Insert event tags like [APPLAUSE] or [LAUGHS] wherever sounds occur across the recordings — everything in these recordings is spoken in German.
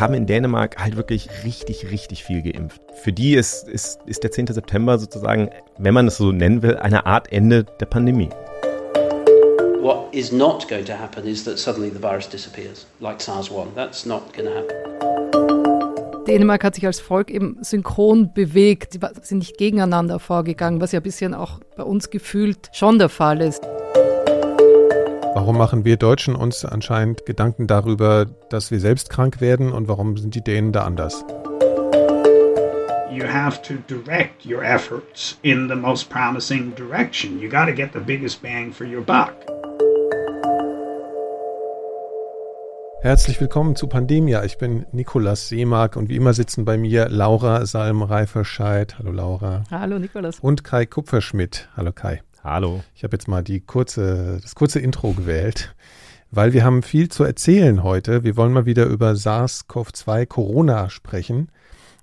haben in Dänemark halt wirklich richtig, richtig viel geimpft. Für die ist, ist, ist der 10. September sozusagen, wenn man es so nennen will, eine Art Ende der Pandemie. What is not going to happen is that suddenly the virus disappears, like SARS-1. That's not going to happen. Dänemark hat sich als Volk eben synchron bewegt. Sie sind nicht gegeneinander vorgegangen, was ja ein bisschen auch bei uns gefühlt schon der Fall ist. Warum machen wir Deutschen uns anscheinend Gedanken darüber, dass wir selbst krank werden und warum sind die Dänen da anders? You have to direct your efforts in the most promising direction. You got to get the biggest bang for your buck. Herzlich willkommen zu Pandemia. Ich bin Nikolas Seemark und wie immer sitzen bei mir Laura Salm-Reiferscheid. Hallo Laura. Hallo Nikolas. Und Kai Kupferschmidt. Hallo Kai. Hallo. Ich habe jetzt mal die kurze, das kurze Intro gewählt, weil wir haben viel zu erzählen heute. Wir wollen mal wieder über SARS-CoV-2 Corona sprechen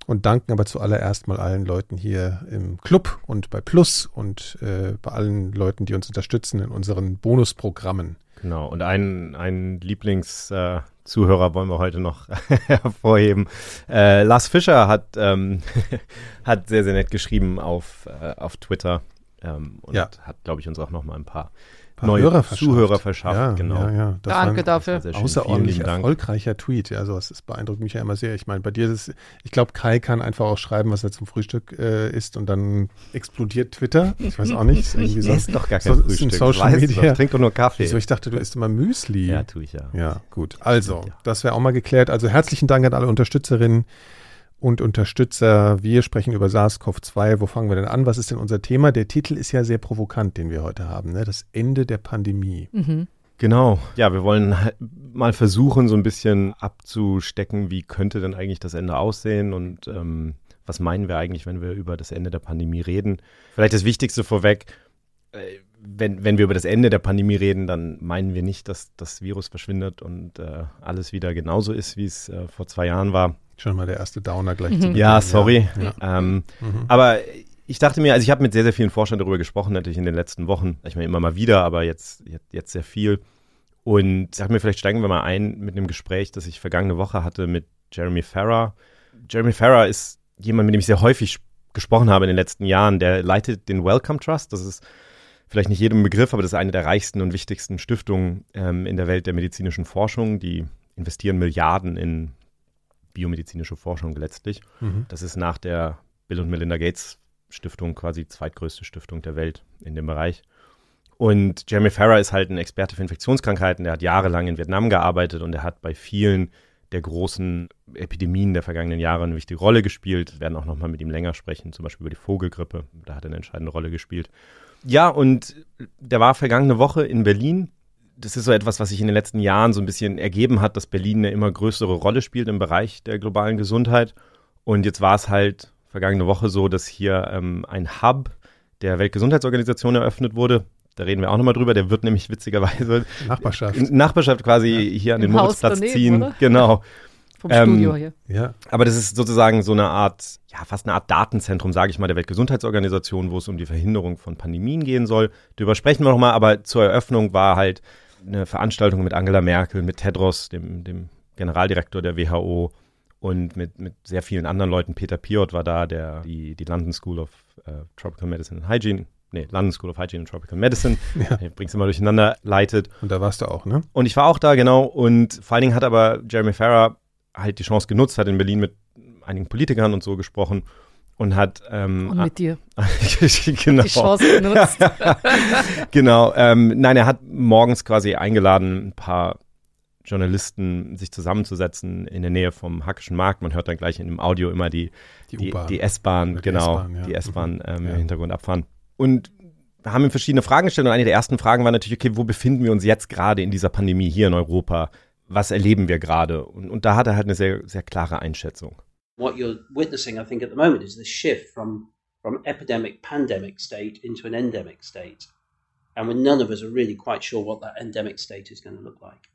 und danken aber zuallererst mal allen Leuten hier im Club und bei Plus und äh, bei allen Leuten, die uns unterstützen in unseren Bonusprogrammen. Genau, und einen, einen Lieblingszuhörer äh, wollen wir heute noch [LAUGHS] hervorheben. Äh, Lars Fischer hat, ähm, [LAUGHS] hat sehr, sehr nett geschrieben auf, äh, auf Twitter ähm, und ja. hat, glaube ich, uns auch noch mal ein paar, paar neue Hörer Zuhörer verschafft. Ja, genau. Ja, ja. Danke dafür. Außerordentlich erfolgreicher Tweet. Also es beeindruckt mich ja immer sehr. Ich meine, bei dir ist ich glaube, Kai kann einfach auch schreiben, was er zum Frühstück äh, isst und dann explodiert Twitter. Ich weiß auch nicht. Irgendwie [LAUGHS] so. ist doch gar kein so, Frühstück. Social Media. Trink doch nur Kaffee. Wieso? Ich dachte, du isst immer Müsli. Ja, tue ich ja. Ja, gut. Also, das wäre auch mal geklärt. Also herzlichen Dank an alle Unterstützerinnen und Unterstützer. Wir sprechen über SARS-CoV-2. Wo fangen wir denn an? Was ist denn unser Thema? Der Titel ist ja sehr provokant, den wir heute haben. Ne? Das Ende der Pandemie. Mhm. Genau. Ja, wir wollen halt mal versuchen, so ein bisschen abzustecken, wie könnte denn eigentlich das Ende aussehen und ähm, was meinen wir eigentlich, wenn wir über das Ende der Pandemie reden. Vielleicht das Wichtigste vorweg. Äh, wenn, wenn wir über das Ende der Pandemie reden, dann meinen wir nicht, dass das Virus verschwindet und äh, alles wieder genauso ist, wie es äh, vor zwei Jahren war. Schon mal der erste Downer gleich mhm. zu Beginn. Ja, sorry. Ja. Ähm, mhm. Aber ich dachte mir, also ich habe mit sehr, sehr vielen Forschern darüber gesprochen, natürlich in den letzten Wochen. Ich meine immer mal wieder, aber jetzt, jetzt, jetzt sehr viel. Und ich dachte mir, vielleicht steigen wir mal ein mit einem Gespräch, das ich vergangene Woche hatte mit Jeremy Farrar. Jeremy Farrar ist jemand, mit dem ich sehr häufig gesprochen habe in den letzten Jahren. Der leitet den Wellcome Trust. Das ist vielleicht nicht jedem Begriff, aber das ist eine der reichsten und wichtigsten Stiftungen ähm, in der Welt der medizinischen Forschung. Die investieren Milliarden in biomedizinische Forschung letztlich. Mhm. Das ist nach der Bill und Melinda Gates Stiftung quasi die zweitgrößte Stiftung der Welt in dem Bereich. Und Jeremy Farrar ist halt ein Experte für Infektionskrankheiten. Der hat jahrelang in Vietnam gearbeitet und er hat bei vielen der großen Epidemien der vergangenen Jahre eine wichtige Rolle gespielt. Wir werden auch noch mal mit ihm länger sprechen, zum Beispiel über die Vogelgrippe. Da hat er eine entscheidende Rolle gespielt. Ja, und der war vergangene Woche in Berlin das ist so etwas, was sich in den letzten Jahren so ein bisschen ergeben hat, dass Berlin eine immer größere Rolle spielt im Bereich der globalen Gesundheit. Und jetzt war es halt vergangene Woche so, dass hier ähm, ein Hub der Weltgesundheitsorganisation eröffnet wurde. Da reden wir auch nochmal drüber. Der wird nämlich witzigerweise Nachbarschaft, Nachbarschaft quasi ja. hier an den Moritzplatz ziehen. Oder? Genau. Vom ähm, Studio hier. Ja. Aber das ist sozusagen so eine Art, ja, fast eine Art Datenzentrum, sage ich mal, der Weltgesundheitsorganisation, wo es um die Verhinderung von Pandemien gehen soll. Darüber sprechen wir nochmal, aber zur Eröffnung war halt eine Veranstaltung mit Angela Merkel, mit Tedros, dem, dem Generaldirektor der WHO und mit, mit sehr vielen anderen Leuten. Peter Piot war da, der die, die London School of uh, Tropical Medicine and Hygiene, nee, London School of Hygiene and Tropical Medicine, [LAUGHS] ja. ich bring's immer durcheinander, leitet. Und da warst du auch, ne? Und ich war auch da, genau. Und vor allen Dingen hat aber Jeremy Farrar halt die Chance genutzt, hat in Berlin mit einigen Politikern und so gesprochen und hat ähm, und mit dir [LAUGHS] genau. die Chance genutzt. [LAUGHS] genau. Ähm, nein, er hat morgens quasi eingeladen, ein paar Journalisten sich zusammenzusetzen in der Nähe vom Hackischen Markt. Man hört dann gleich in dem Audio immer die, die, die, die S-Bahn, genau, ja. die S-Bahn ähm, ja. im Hintergrund abfahren. Und wir haben ihm verschiedene Fragen gestellt und eine der ersten Fragen war natürlich, okay, wo befinden wir uns jetzt gerade in dieser Pandemie hier in Europa? Was erleben wir gerade? Und, und da hat er halt eine sehr, sehr klare Einschätzung. What you're witnessing, I think, at the moment is this shift from from epidemic pandemic state into an endemic state, and when none of us are really quite sure what that endemic state is going to look like.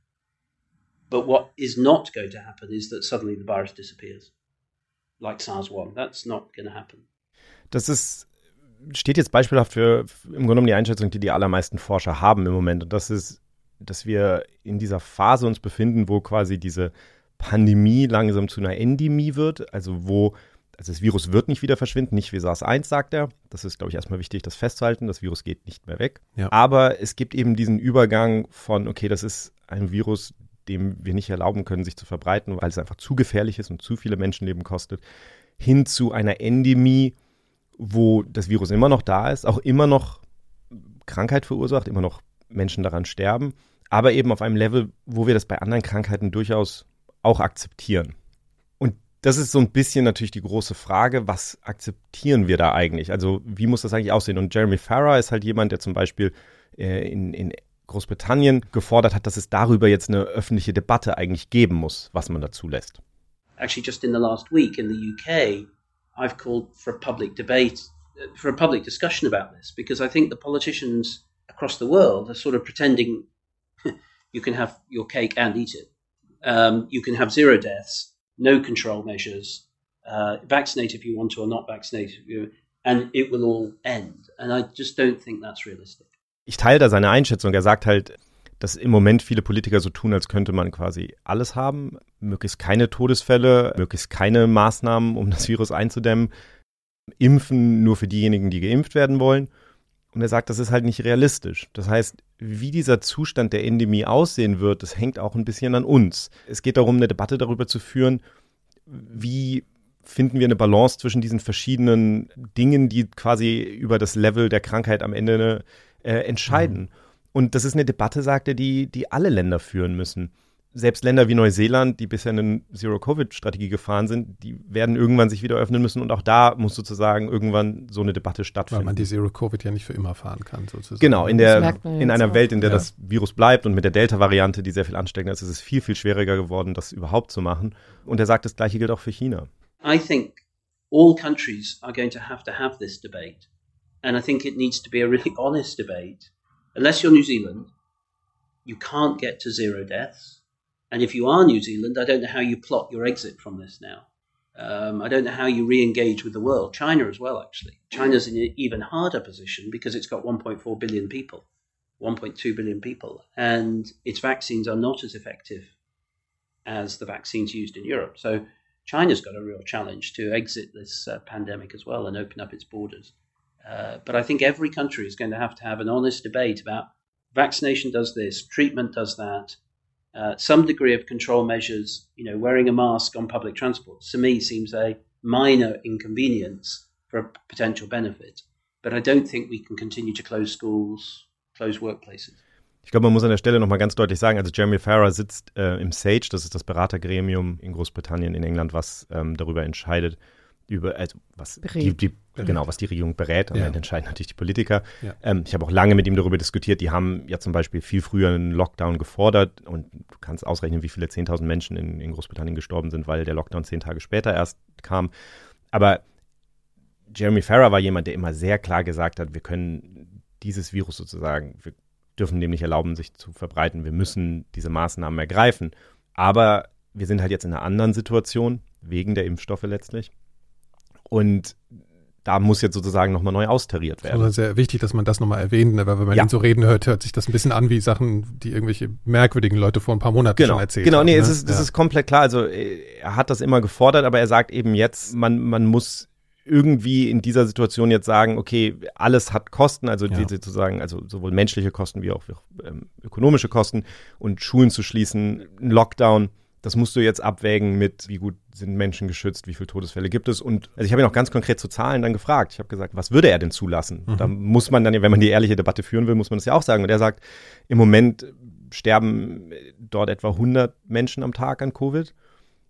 But what is not going to happen is that suddenly the virus disappears, like SARS-1. That's not going to happen. Das ist steht jetzt beispielhaft für im Grunde genommen die Einschätzung, die die allermeisten Forscher haben im Moment. Und das ist, dass wir in dieser Phase uns befinden, wo quasi diese Pandemie langsam zu einer Endemie wird, also wo also das Virus wird nicht wieder verschwinden, nicht wie SARS-1, sagt er. Das ist, glaube ich, erstmal wichtig, das festzuhalten. Das Virus geht nicht mehr weg. Ja. Aber es gibt eben diesen Übergang von, okay, das ist ein Virus, dem wir nicht erlauben können, sich zu verbreiten, weil es einfach zu gefährlich ist und zu viele Menschenleben kostet, hin zu einer Endemie, wo das Virus immer noch da ist, auch immer noch Krankheit verursacht, immer noch Menschen daran sterben, aber eben auf einem Level, wo wir das bei anderen Krankheiten durchaus auch akzeptieren. Und das ist so ein bisschen natürlich die große Frage, was akzeptieren wir da eigentlich? Also wie muss das eigentlich aussehen? Und Jeremy Farrar ist halt jemand, der zum Beispiel äh, in, in Großbritannien gefordert hat, dass es darüber jetzt eine öffentliche Debatte eigentlich geben muss, was man dazu lässt. Actually, just in the last week in the UK, I've called for a public debate, for a public discussion about this, because I think the politicians across the world are sort of pretending [LAUGHS] you can have your cake and eat it. Um, you can have zero deaths, no control measures, uh, vaccinate if you want to or not vaccinate, and it will all end. And I just don't think that's realistic. Ich teile da seine Einschätzung. Er sagt halt, dass im Moment viele Politiker so tun, als könnte man quasi alles haben, möglichst keine Todesfälle, möglichst keine Maßnahmen, um das Virus einzudämmen, impfen nur für diejenigen, die geimpft werden wollen. Und er sagt, das ist halt nicht realistisch. Das heißt, wie dieser Zustand der Endemie aussehen wird, das hängt auch ein bisschen an uns. Es geht darum, eine Debatte darüber zu führen, wie finden wir eine Balance zwischen diesen verschiedenen Dingen, die quasi über das Level der Krankheit am Ende äh, entscheiden. Mhm. Und das ist eine Debatte, sagt er, die, die alle Länder führen müssen. Selbst Länder wie Neuseeland, die bisher eine Zero-Covid-Strategie gefahren sind, die werden irgendwann sich wieder öffnen müssen. Und auch da muss sozusagen irgendwann so eine Debatte stattfinden. Weil man die Zero-Covid ja nicht für immer fahren kann, sozusagen. Genau, in, der, in einer auch. Welt, in der ja. das Virus bleibt und mit der Delta-Variante, die sehr viel ansteckender ist, ist es viel, viel schwieriger geworden, das überhaupt zu machen. Und er sagt, das Gleiche gilt auch für China. I think all countries are going to have to have this debate. And I think it needs to be a really [LAUGHS] honest debate. unless you're New Zealand, you can't get to zero deaths. And if you are New Zealand, I don't know how you plot your exit from this now. Um, I don't know how you re engage with the world. China as well, actually. China's in an even harder position because it's got 1.4 billion people, 1.2 billion people, and its vaccines are not as effective as the vaccines used in Europe. So China's got a real challenge to exit this uh, pandemic as well and open up its borders. Uh, but I think every country is going to have to have an honest debate about vaccination does this, treatment does that, uh, some degree of control measures. You know, wearing a mask on public transport to me seems a minor inconvenience for a potential benefit. But I don't think we can continue to close schools, close workplaces. Ich glaube, man muss an der Stelle nochmal ganz deutlich sagen, also Jeremy Farrar sitzt äh, im SAGE, das ist das Beratergremium in Großbritannien, in England, was ähm, darüber entscheidet, über, also was die, die, genau, was die Regierung berät, am ja. Ende entscheiden natürlich die Politiker. Ja. Ähm, ich habe auch lange mit ihm darüber diskutiert. Die haben ja zum Beispiel viel früher einen Lockdown gefordert und du kannst ausrechnen, wie viele 10.000 Menschen in, in Großbritannien gestorben sind, weil der Lockdown zehn Tage später erst kam. Aber Jeremy Farrar war jemand, der immer sehr klar gesagt hat, wir können dieses Virus sozusagen, wir dürfen dem nicht erlauben, sich zu verbreiten. Wir müssen diese Maßnahmen ergreifen. Aber wir sind halt jetzt in einer anderen Situation, wegen der Impfstoffe letztlich. Und da muss jetzt sozusagen nochmal neu austariert werden. Also sehr wichtig, dass man das nochmal erwähnt, ne? weil wenn man ja. ihn so reden hört, hört sich das ein bisschen an wie Sachen, die irgendwelche merkwürdigen Leute vor ein paar Monaten genau. schon erzählt genau. haben. Genau, nee, ne? es ist, das ja. ist komplett klar. Also er hat das immer gefordert, aber er sagt eben jetzt, man, man muss irgendwie in dieser Situation jetzt sagen, okay, alles hat Kosten, also ja. die sozusagen, also sowohl menschliche Kosten wie auch, ähm, ökonomische Kosten und Schulen zu schließen, ein Lockdown das musst du jetzt abwägen mit, wie gut sind Menschen geschützt, wie viele Todesfälle gibt es. Und also ich habe ihn auch ganz konkret zu Zahlen dann gefragt. Ich habe gesagt, was würde er denn zulassen? Mhm. Da muss man dann, wenn man die ehrliche Debatte führen will, muss man das ja auch sagen. Und er sagt, im Moment sterben dort etwa 100 Menschen am Tag an Covid.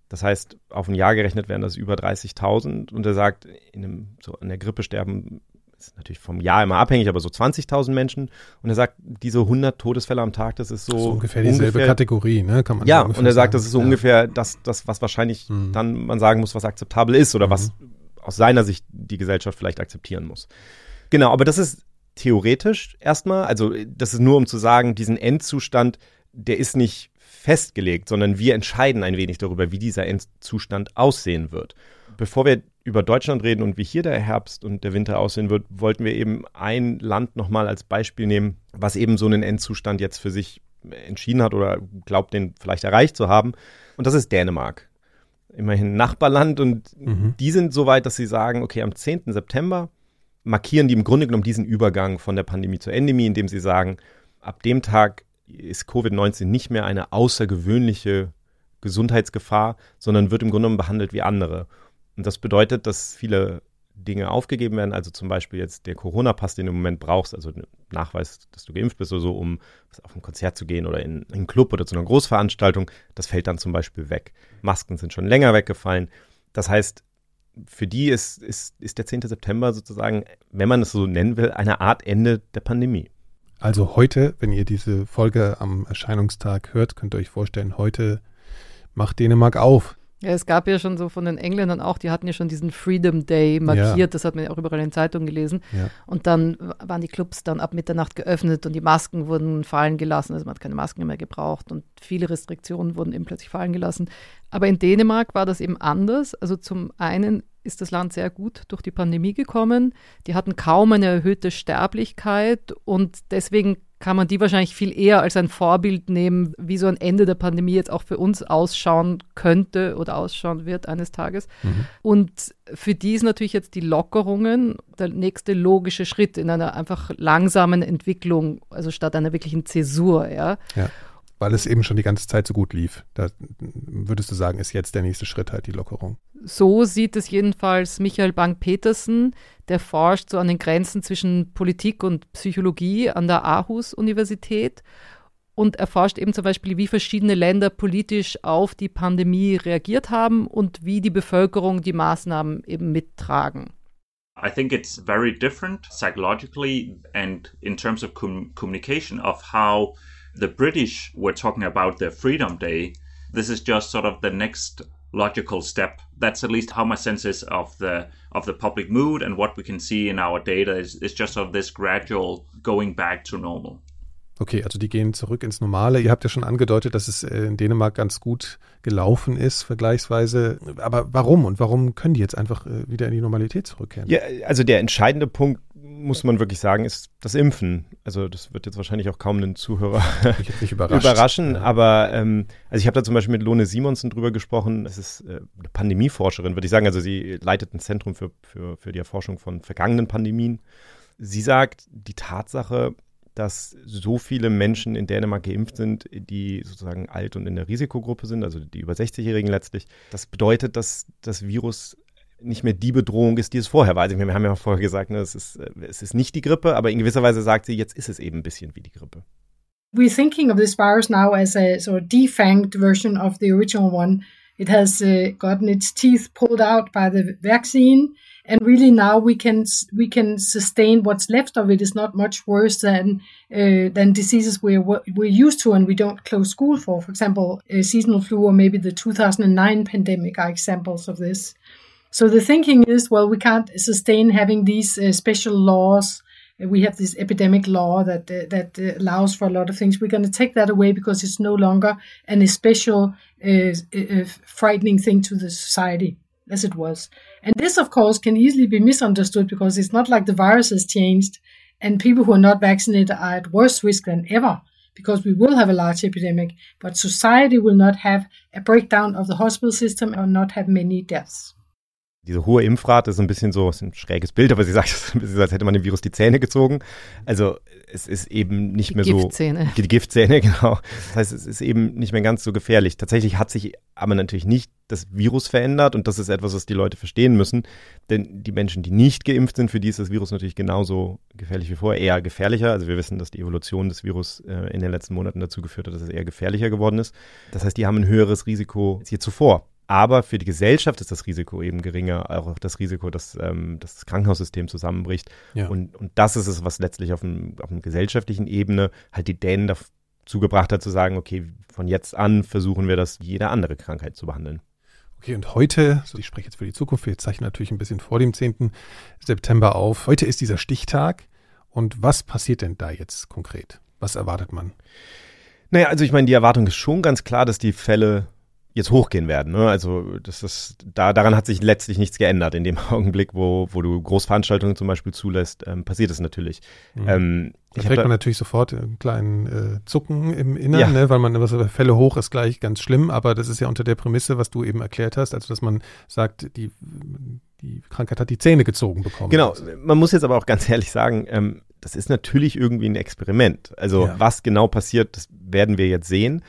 Das heißt, auf ein Jahr gerechnet wären das über 30.000. Und er sagt, in einem, so an der Grippe sterben ist natürlich vom Jahr immer abhängig, aber so 20.000 Menschen. Und er sagt, diese 100 Todesfälle am Tag, das ist so. so ungefähr dieselbe ungefähr, Kategorie, ne? Kann man ja, und er sagt, das ist so ja. ungefähr das, das, was wahrscheinlich mhm. dann man sagen muss, was akzeptabel ist oder mhm. was aus seiner Sicht die Gesellschaft vielleicht akzeptieren muss. Genau, aber das ist theoretisch erstmal, also das ist nur um zu sagen, diesen Endzustand, der ist nicht festgelegt, sondern wir entscheiden ein wenig darüber, wie dieser Endzustand aussehen wird. Bevor wir über Deutschland reden und wie hier der Herbst und der Winter aussehen wird, wollten wir eben ein Land nochmal als Beispiel nehmen, was eben so einen Endzustand jetzt für sich entschieden hat oder glaubt, den vielleicht erreicht zu haben. Und das ist Dänemark. Immerhin Nachbarland und mhm. die sind so weit, dass sie sagen, okay, am 10. September markieren die im Grunde genommen diesen Übergang von der Pandemie zur Endemie, indem sie sagen, ab dem Tag ist Covid-19 nicht mehr eine außergewöhnliche Gesundheitsgefahr, sondern wird im Grunde genommen behandelt wie andere. Und das bedeutet, dass viele Dinge aufgegeben werden, also zum Beispiel jetzt der Corona-Pass, den du im Moment brauchst, also Nachweis, dass du geimpft bist oder so, um auf ein Konzert zu gehen oder in, in einen Club oder zu einer Großveranstaltung, das fällt dann zum Beispiel weg. Masken sind schon länger weggefallen. Das heißt, für die ist, ist, ist der 10. September sozusagen, wenn man es so nennen will, eine Art Ende der Pandemie. Also heute, wenn ihr diese Folge am Erscheinungstag hört, könnt ihr euch vorstellen, heute macht Dänemark auf. Ja, es gab ja schon so von den Engländern auch, die hatten ja schon diesen Freedom Day markiert, ja. das hat man ja auch überall in den Zeitungen gelesen. Ja. Und dann waren die Clubs dann ab Mitternacht geöffnet und die Masken wurden fallen gelassen. Also man hat keine Masken mehr gebraucht und viele Restriktionen wurden eben plötzlich fallen gelassen. Aber in Dänemark war das eben anders. Also zum einen ist das Land sehr gut durch die Pandemie gekommen. Die hatten kaum eine erhöhte Sterblichkeit und deswegen kann man die wahrscheinlich viel eher als ein Vorbild nehmen, wie so ein Ende der Pandemie jetzt auch für uns ausschauen könnte oder ausschauen wird eines Tages. Mhm. Und für die ist natürlich jetzt die Lockerungen der nächste logische Schritt in einer einfach langsamen Entwicklung, also statt einer wirklichen Zäsur, ja. ja weil es eben schon die ganze Zeit so gut lief. Da würdest du sagen, ist jetzt der nächste Schritt halt die Lockerung. So sieht es jedenfalls Michael Bank-Petersen, der forscht so an den Grenzen zwischen Politik und Psychologie an der Aarhus-Universität. Und erforscht eben zum Beispiel, wie verschiedene Länder politisch auf die Pandemie reagiert haben und wie die Bevölkerung die Maßnahmen eben mittragen. I think it's very different psychologically and in terms of com communication of how the British were talking about their Freedom Day, this is just sort of the next logical step. That's at least how my sense is of the of the public mood and what we can see in our data is, is just sort of this gradual going back to normal. Okay, also die gehen zurück ins Normale. Ihr habt ja schon angedeutet, dass es äh, in Dänemark ganz gut gelaufen ist, vergleichsweise. Aber warum und warum können die jetzt einfach äh, wieder in die Normalität zurückkehren? Ja, also der entscheidende Punkt muss man wirklich sagen, ist das Impfen. Also das wird jetzt wahrscheinlich auch kaum einen Zuhörer überraschen. Aber ähm, also ich habe da zum Beispiel mit Lone Simonsen drüber gesprochen. Es ist äh, eine Pandemieforscherin, würde ich sagen. Also sie leitet ein Zentrum für, für, für die Erforschung von vergangenen Pandemien. Sie sagt, die Tatsache, dass so viele Menschen in Dänemark geimpft sind, die sozusagen alt und in der Risikogruppe sind, also die über 60-Jährigen letztlich. Das bedeutet, dass das Virus nicht mehr die Bedrohung ist, die es vorher war. Also wir haben ja vorher gesagt, ne, es, ist, äh, es ist nicht die Grippe, aber in gewisser Weise sagt sie, jetzt ist es eben ein bisschen wie die Grippe. We're thinking of this virus now as a sort of defanged version of the original one. It has uh, gotten its teeth pulled out by the vaccine, and really now we can we can sustain what's left of it is not much worse than uh, than diseases we're we're used to and we don't close school for. For example, uh, seasonal flu or maybe the 2009 pandemic are examples of this. So the thinking is, well, we can't sustain having these uh, special laws. We have this epidemic law that uh, that uh, allows for a lot of things. We're going to take that away because it's no longer an special uh, uh, frightening thing to the society as it was. And this, of course, can easily be misunderstood because it's not like the virus has changed, and people who are not vaccinated are at worse risk than ever because we will have a large epidemic, but society will not have a breakdown of the hospital system or not have many deaths. Diese hohe Impfrate ist ein bisschen so, ist ein schräges Bild, aber sie sagt, es ist ein bisschen als hätte man dem Virus die Zähne gezogen. Also es ist eben nicht die mehr Giftzähne. so. Die Giftzähne, [LAUGHS] genau. Das heißt, es ist eben nicht mehr ganz so gefährlich. Tatsächlich hat sich aber natürlich nicht das Virus verändert und das ist etwas, was die Leute verstehen müssen. Denn die Menschen, die nicht geimpft sind, für die ist das Virus natürlich genauso gefährlich wie vorher, eher gefährlicher. Also wir wissen, dass die Evolution des Virus äh, in den letzten Monaten dazu geführt hat, dass es eher gefährlicher geworden ist. Das heißt, die haben ein höheres Risiko als je zuvor. Aber für die Gesellschaft ist das Risiko eben geringer, auch das Risiko, dass ähm, das Krankenhaussystem zusammenbricht. Ja. Und, und das ist es, was letztlich auf, einem, auf einer gesellschaftlichen Ebene halt die Dänen dazu gebracht hat, zu sagen, okay, von jetzt an versuchen wir das wie jede andere Krankheit zu behandeln. Okay, und heute, also ich spreche jetzt für die Zukunft, wir zeichnen natürlich ein bisschen vor dem 10. September auf. Heute ist dieser Stichtag. Und was passiert denn da jetzt konkret? Was erwartet man? Naja, also ich meine, die Erwartung ist schon ganz klar, dass die Fälle jetzt hochgehen werden. Ne? Also das ist, da, daran hat sich letztlich nichts geändert. In dem [LAUGHS] Augenblick, wo, wo du Großveranstaltungen zum Beispiel zulässt, ähm, passiert es natürlich. Mhm. Ähm, da kriegt man natürlich sofort einen kleinen äh, Zucken im Inneren, ja. ne? weil man was Fälle hoch ist gleich ganz schlimm, aber das ist ja unter der Prämisse, was du eben erklärt hast, also dass man sagt, die, die Krankheit hat die Zähne gezogen bekommen. Genau, man muss jetzt aber auch ganz ehrlich sagen, ähm, das ist natürlich irgendwie ein Experiment. Also ja. was genau passiert, das werden wir jetzt sehen.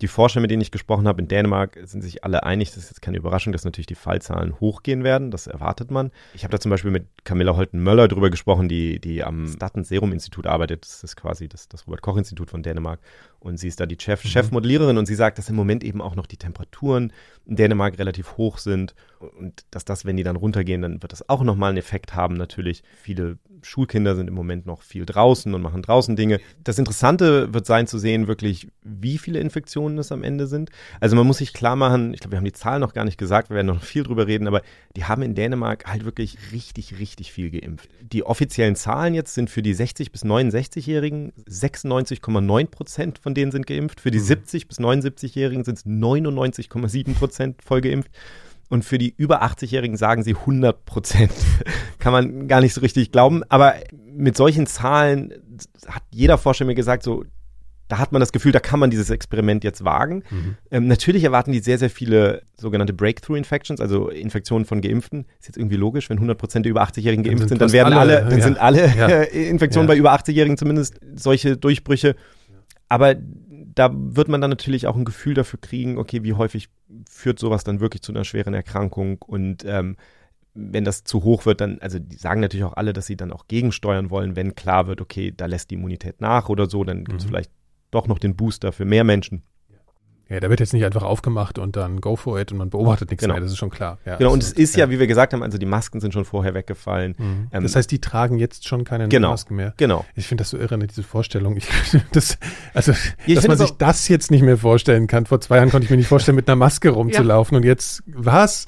Die Forscher, mit denen ich gesprochen habe in Dänemark, sind sich alle einig, das ist jetzt keine Überraschung, dass natürlich die Fallzahlen hochgehen werden. Das erwartet man. Ich habe da zum Beispiel mit Camilla Holten-Möller drüber gesprochen, die, die am Statens Serum Institut arbeitet. Das ist quasi das, das Robert-Koch-Institut von Dänemark. Und sie ist da die Chef, mhm. Chefmodelliererin und sie sagt, dass im Moment eben auch noch die Temperaturen in Dänemark relativ hoch sind und dass das, wenn die dann runtergehen, dann wird das auch nochmal einen Effekt haben natürlich. Viele Schulkinder sind im Moment noch viel draußen und machen draußen Dinge. Das Interessante wird sein zu sehen, wirklich, wie viele Infektionen es am Ende sind. Also man muss sich klar machen, ich glaube, wir haben die Zahlen noch gar nicht gesagt, wir werden noch viel drüber reden, aber die haben in Dänemark halt wirklich richtig, richtig viel geimpft. Die offiziellen Zahlen jetzt sind für die 60- bis 69-Jährigen 96,9 Prozent von denen sind geimpft. Für die mhm. 70- bis 79-Jährigen sind es 99,7 Prozent voll geimpft. Und für die über 80-Jährigen sagen sie 100 Prozent. [LAUGHS] Kann man gar nicht so richtig glauben. Aber mit solchen Zahlen hat jeder Forscher mir gesagt, so, da hat man das Gefühl, da kann man dieses Experiment jetzt wagen. Mhm. Ähm, natürlich erwarten die sehr, sehr viele sogenannte Breakthrough-Infections, also Infektionen von Geimpften. Ist jetzt irgendwie logisch, wenn 100 Prozent der über 80-Jährigen geimpft sind, dann werden alle, alle dann ja. sind alle ja. [LAUGHS] Infektionen ja. bei über 80-Jährigen zumindest solche Durchbrüche. Aber da wird man dann natürlich auch ein Gefühl dafür kriegen, okay, wie häufig führt sowas dann wirklich zu einer schweren Erkrankung und ähm, wenn das zu hoch wird, dann, also die sagen natürlich auch alle, dass sie dann auch gegensteuern wollen, wenn klar wird, okay, da lässt die Immunität nach oder so, dann gibt es mhm. vielleicht doch noch den Booster für mehr Menschen. Ja, der wird jetzt nicht einfach aufgemacht und dann go for it und man beobachtet nichts genau. mehr, das ist schon klar. Ja, genau, und es ist ja, ja, wie wir gesagt haben, also die Masken sind schon vorher weggefallen. Mhm. Ähm, das heißt, die tragen jetzt schon keine genau, Masken mehr. Genau. Ich finde das so irre, ne, diese Vorstellung. Ich, das, also, ja, dass man sich das jetzt nicht mehr vorstellen kann. Vor zwei Jahren konnte ich mir nicht vorstellen, mit einer Maske [LAUGHS] rumzulaufen und jetzt, was?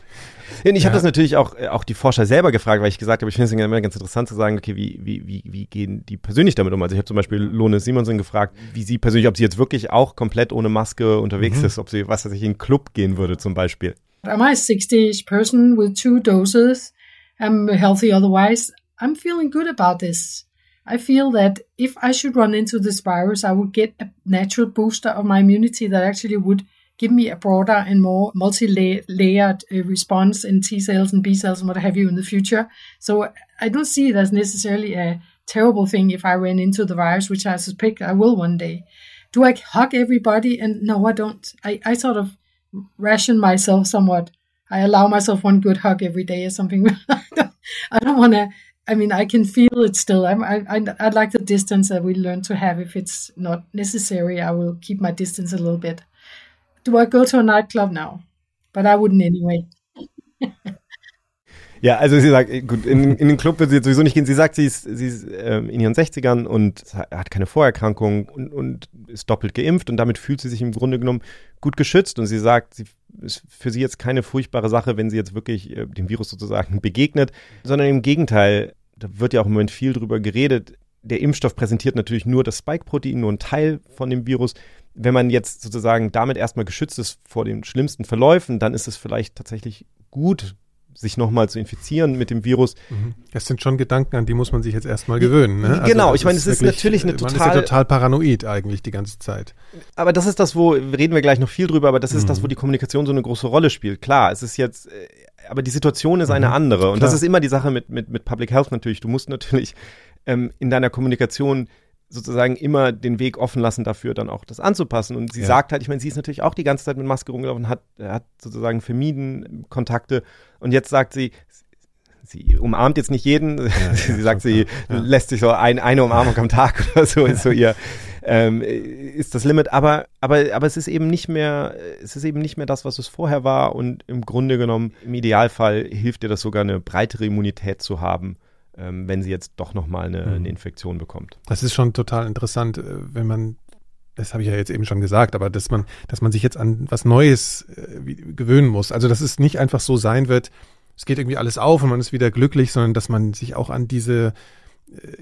Und ich ja. habe das natürlich auch, äh, auch die Forscher selber gefragt, weil ich gesagt habe, ich finde es immer ganz interessant zu sagen, okay, wie, wie, wie, wie gehen die persönlich damit um? Also ich habe zum Beispiel Lone Simonsen gefragt, wie sie persönlich, ob sie jetzt wirklich auch komplett ohne Maske unterwegs mhm. ist, ob sie, was weiß ich, in einen Club gehen würde zum Beispiel. Am I a 60 person with two doses? I'm healthy otherwise. I'm feeling good about this. I feel that if I should run into this virus, I would get a natural booster of my immunity that actually would give me a broader and more multi-layered uh, response in T cells and B cells and what have you in the future. So I don't see it as necessarily a terrible thing if I ran into the virus, which I suspect I will one day. Do I hug everybody? And no, I don't. I, I sort of ration myself somewhat. I allow myself one good hug every day or something. [LAUGHS] I don't want to. I mean, I can feel it still. I'm, I, I, I like the distance that we learn to have. If it's not necessary, I will keep my distance a little bit. Do I go to a nightclub now? But I wouldn't anyway. [LAUGHS] Ja, also sie sagt, gut, in, in den Club wird sie jetzt sowieso nicht gehen. Sie sagt, sie ist, sie ist ähm, in ihren 60ern und hat keine Vorerkrankung und, und ist doppelt geimpft und damit fühlt sie sich im Grunde genommen gut geschützt. Und sie sagt, sie ist für sie jetzt keine furchtbare Sache, wenn sie jetzt wirklich äh, dem Virus sozusagen [LAUGHS] begegnet, sondern im Gegenteil, da wird ja auch im Moment viel drüber geredet. Der Impfstoff präsentiert natürlich nur das Spike-Protein, nur ein Teil von dem Virus wenn man jetzt sozusagen damit erstmal geschützt ist vor den schlimmsten Verläufen, dann ist es vielleicht tatsächlich gut, sich nochmal zu infizieren mit dem Virus. Mhm. Das sind schon Gedanken, an die muss man sich jetzt erstmal gewöhnen. Ne? Genau, also ich meine, es ist wirklich, natürlich eine total... Man ist ja total paranoid eigentlich die ganze Zeit. Aber das ist das, wo, reden wir gleich noch viel drüber, aber das ist mhm. das, wo die Kommunikation so eine große Rolle spielt. Klar, es ist jetzt, äh, aber die Situation ist eine mhm. andere. Und Klar. das ist immer die Sache mit, mit, mit Public Health natürlich. Du musst natürlich ähm, in deiner Kommunikation sozusagen immer den Weg offen lassen dafür, dann auch das anzupassen. Und sie ja. sagt halt, ich meine, sie ist natürlich auch die ganze Zeit mit Maske rumgelaufen, hat, hat sozusagen vermieden Kontakte. Und jetzt sagt sie, sie umarmt jetzt nicht jeden. Ja, [LAUGHS] sie ja, sagt, sie lässt sich so ein, eine Umarmung am Tag [LAUGHS] oder so, ist so ihr, ähm, ist das Limit. Aber, aber, aber es ist eben nicht mehr, es ist eben nicht mehr das, was es vorher war. Und im Grunde genommen, im Idealfall hilft dir das sogar eine breitere Immunität zu haben ähm, wenn sie jetzt doch nochmal eine, mhm. eine Infektion bekommt. Das ist schon total interessant, äh, wenn man das habe ich ja jetzt eben schon gesagt, aber dass man, dass man sich jetzt an was Neues äh, gewöhnen muss. Also dass es nicht einfach so sein wird, es geht irgendwie alles auf und man ist wieder glücklich, sondern dass man sich auch an diese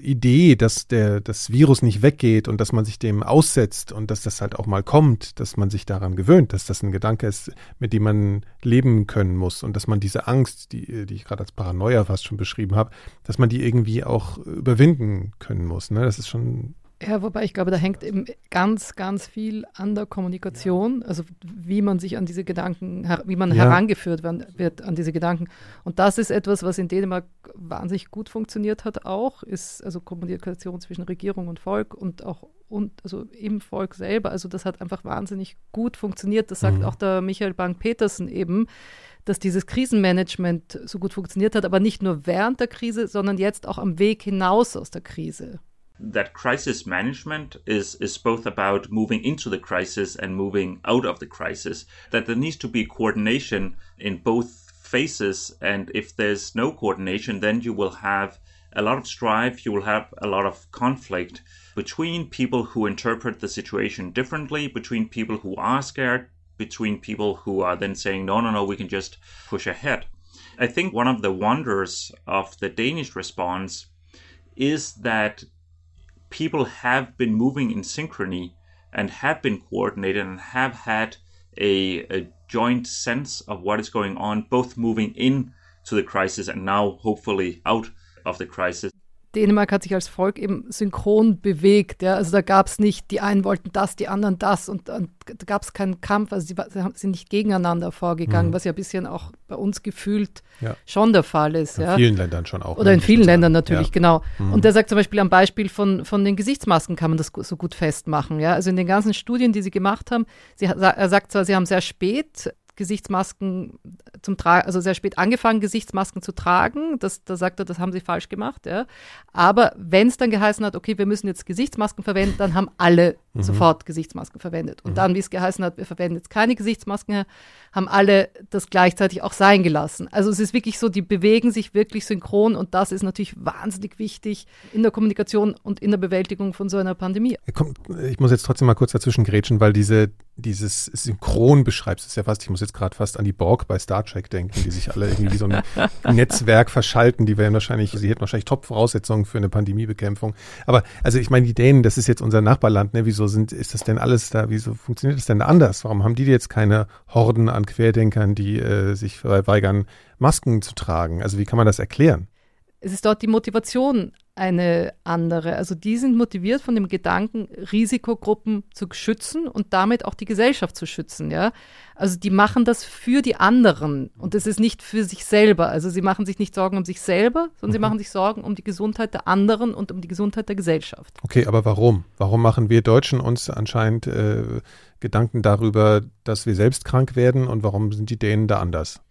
Idee, dass der, das Virus nicht weggeht und dass man sich dem aussetzt und dass das halt auch mal kommt, dass man sich daran gewöhnt, dass das ein Gedanke ist, mit dem man leben können muss und dass man diese Angst, die, die ich gerade als Paranoia fast schon beschrieben habe, dass man die irgendwie auch überwinden können muss. Ne? Das ist schon ja, wobei ich glaube, da hängt eben ganz, ganz viel an der Kommunikation, also wie man sich an diese Gedanken, wie man ja. herangeführt wird an diese Gedanken. Und das ist etwas, was in Dänemark wahnsinnig gut funktioniert hat auch, ist also Kommunikation zwischen Regierung und Volk und auch und also im Volk selber. Also das hat einfach wahnsinnig gut funktioniert. Das sagt mhm. auch der Michael Bank-Petersen eben, dass dieses Krisenmanagement so gut funktioniert hat, aber nicht nur während der Krise, sondern jetzt auch am Weg hinaus aus der Krise. That crisis management is is both about moving into the crisis and moving out of the crisis that there needs to be coordination in both phases. And if there's no coordination then you will have a lot of strife you will have a lot of conflict between people who interpret the situation differently between people who are scared between people who are then saying no no no we can just push ahead. I think one of the wonders of the danish response is that people have been moving in synchrony and have been coordinated and have had a, a joint sense of what is going on, both moving in to the crisis and now hopefully out of the crisis. Dänemark hat sich als Volk eben synchron bewegt. Ja? Also da gab es nicht, die einen wollten das, die anderen das und, und da gab es keinen Kampf. Also sie, sie, sind nicht gegeneinander vorgegangen, mhm. was ja ein bisschen auch bei uns gefühlt ja. schon der Fall ist. In ja? vielen Ländern schon auch. Oder in vielen Ländern natürlich, ja. genau. Mhm. Und der sagt zum Beispiel am Beispiel von, von den Gesichtsmasken kann man das so gut festmachen. Ja? Also in den ganzen Studien, die sie gemacht haben, sie, er sagt zwar, sie haben sehr spät Gesichtsmasken zum Tragen, also sehr spät angefangen, Gesichtsmasken zu tragen. Das, da sagt er, das haben sie falsch gemacht. Ja. Aber wenn es dann geheißen hat, okay, wir müssen jetzt Gesichtsmasken verwenden, dann haben alle mhm. sofort Gesichtsmasken verwendet. Und mhm. dann, wie es geheißen hat, wir verwenden jetzt keine Gesichtsmasken mehr, haben alle das gleichzeitig auch sein gelassen. Also es ist wirklich so, die bewegen sich wirklich synchron und das ist natürlich wahnsinnig wichtig in der Kommunikation und in der Bewältigung von so einer Pandemie. Ich muss jetzt trotzdem mal kurz dazwischen grätschen, weil diese, dieses Synchron beschreibst es ja fast, ich muss jetzt gerade fast an die Borg bei Star Trek denken, die sich alle irgendwie wie so ein [LAUGHS] Netzwerk verschalten, die wären wahrscheinlich, sie hätten wahrscheinlich Top-Voraussetzungen für eine Pandemiebekämpfung. Aber also ich meine, die Dänen, das ist jetzt unser Nachbarland, ne? wieso sind, ist das denn alles da, wieso funktioniert das denn anders? Warum haben die jetzt keine Horden an Querdenkern, die äh, sich weigern, Masken zu tragen? Also wie kann man das erklären? Es ist dort die Motivation eine andere. Also die sind motiviert von dem Gedanken, Risikogruppen zu schützen und damit auch die Gesellschaft zu schützen. Ja? Also die machen das für die anderen und es ist nicht für sich selber. Also sie machen sich nicht Sorgen um sich selber, sondern mhm. sie machen sich Sorgen um die Gesundheit der anderen und um die Gesundheit der Gesellschaft. Okay, aber warum? Warum machen wir Deutschen uns anscheinend äh, Gedanken darüber, dass wir selbst krank werden und warum sind die Dänen da anders?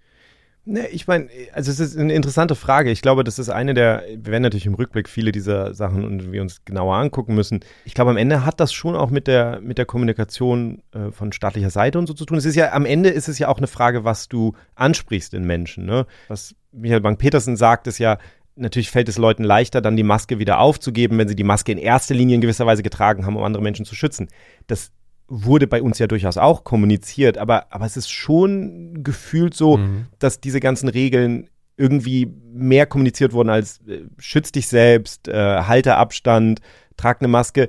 Ne, ich meine, also es ist eine interessante Frage. Ich glaube, das ist eine der, wir werden natürlich im Rückblick viele dieser Sachen und wir uns genauer angucken müssen. Ich glaube, am Ende hat das schon auch mit der, mit der Kommunikation äh, von staatlicher Seite und so zu tun. Es ist ja, am Ende ist es ja auch eine Frage, was du ansprichst in Menschen. Ne? Was Michael Bank-Petersen sagt, ist ja, natürlich fällt es Leuten leichter, dann die Maske wieder aufzugeben, wenn sie die Maske in erster Linie in gewisser Weise getragen haben, um andere Menschen zu schützen. Das wurde bei uns ja durchaus auch kommuniziert, aber, aber es ist schon gefühlt so, mhm. dass diese ganzen Regeln irgendwie mehr kommuniziert wurden als äh, schütz dich selbst, äh, halte Abstand, trag eine Maske.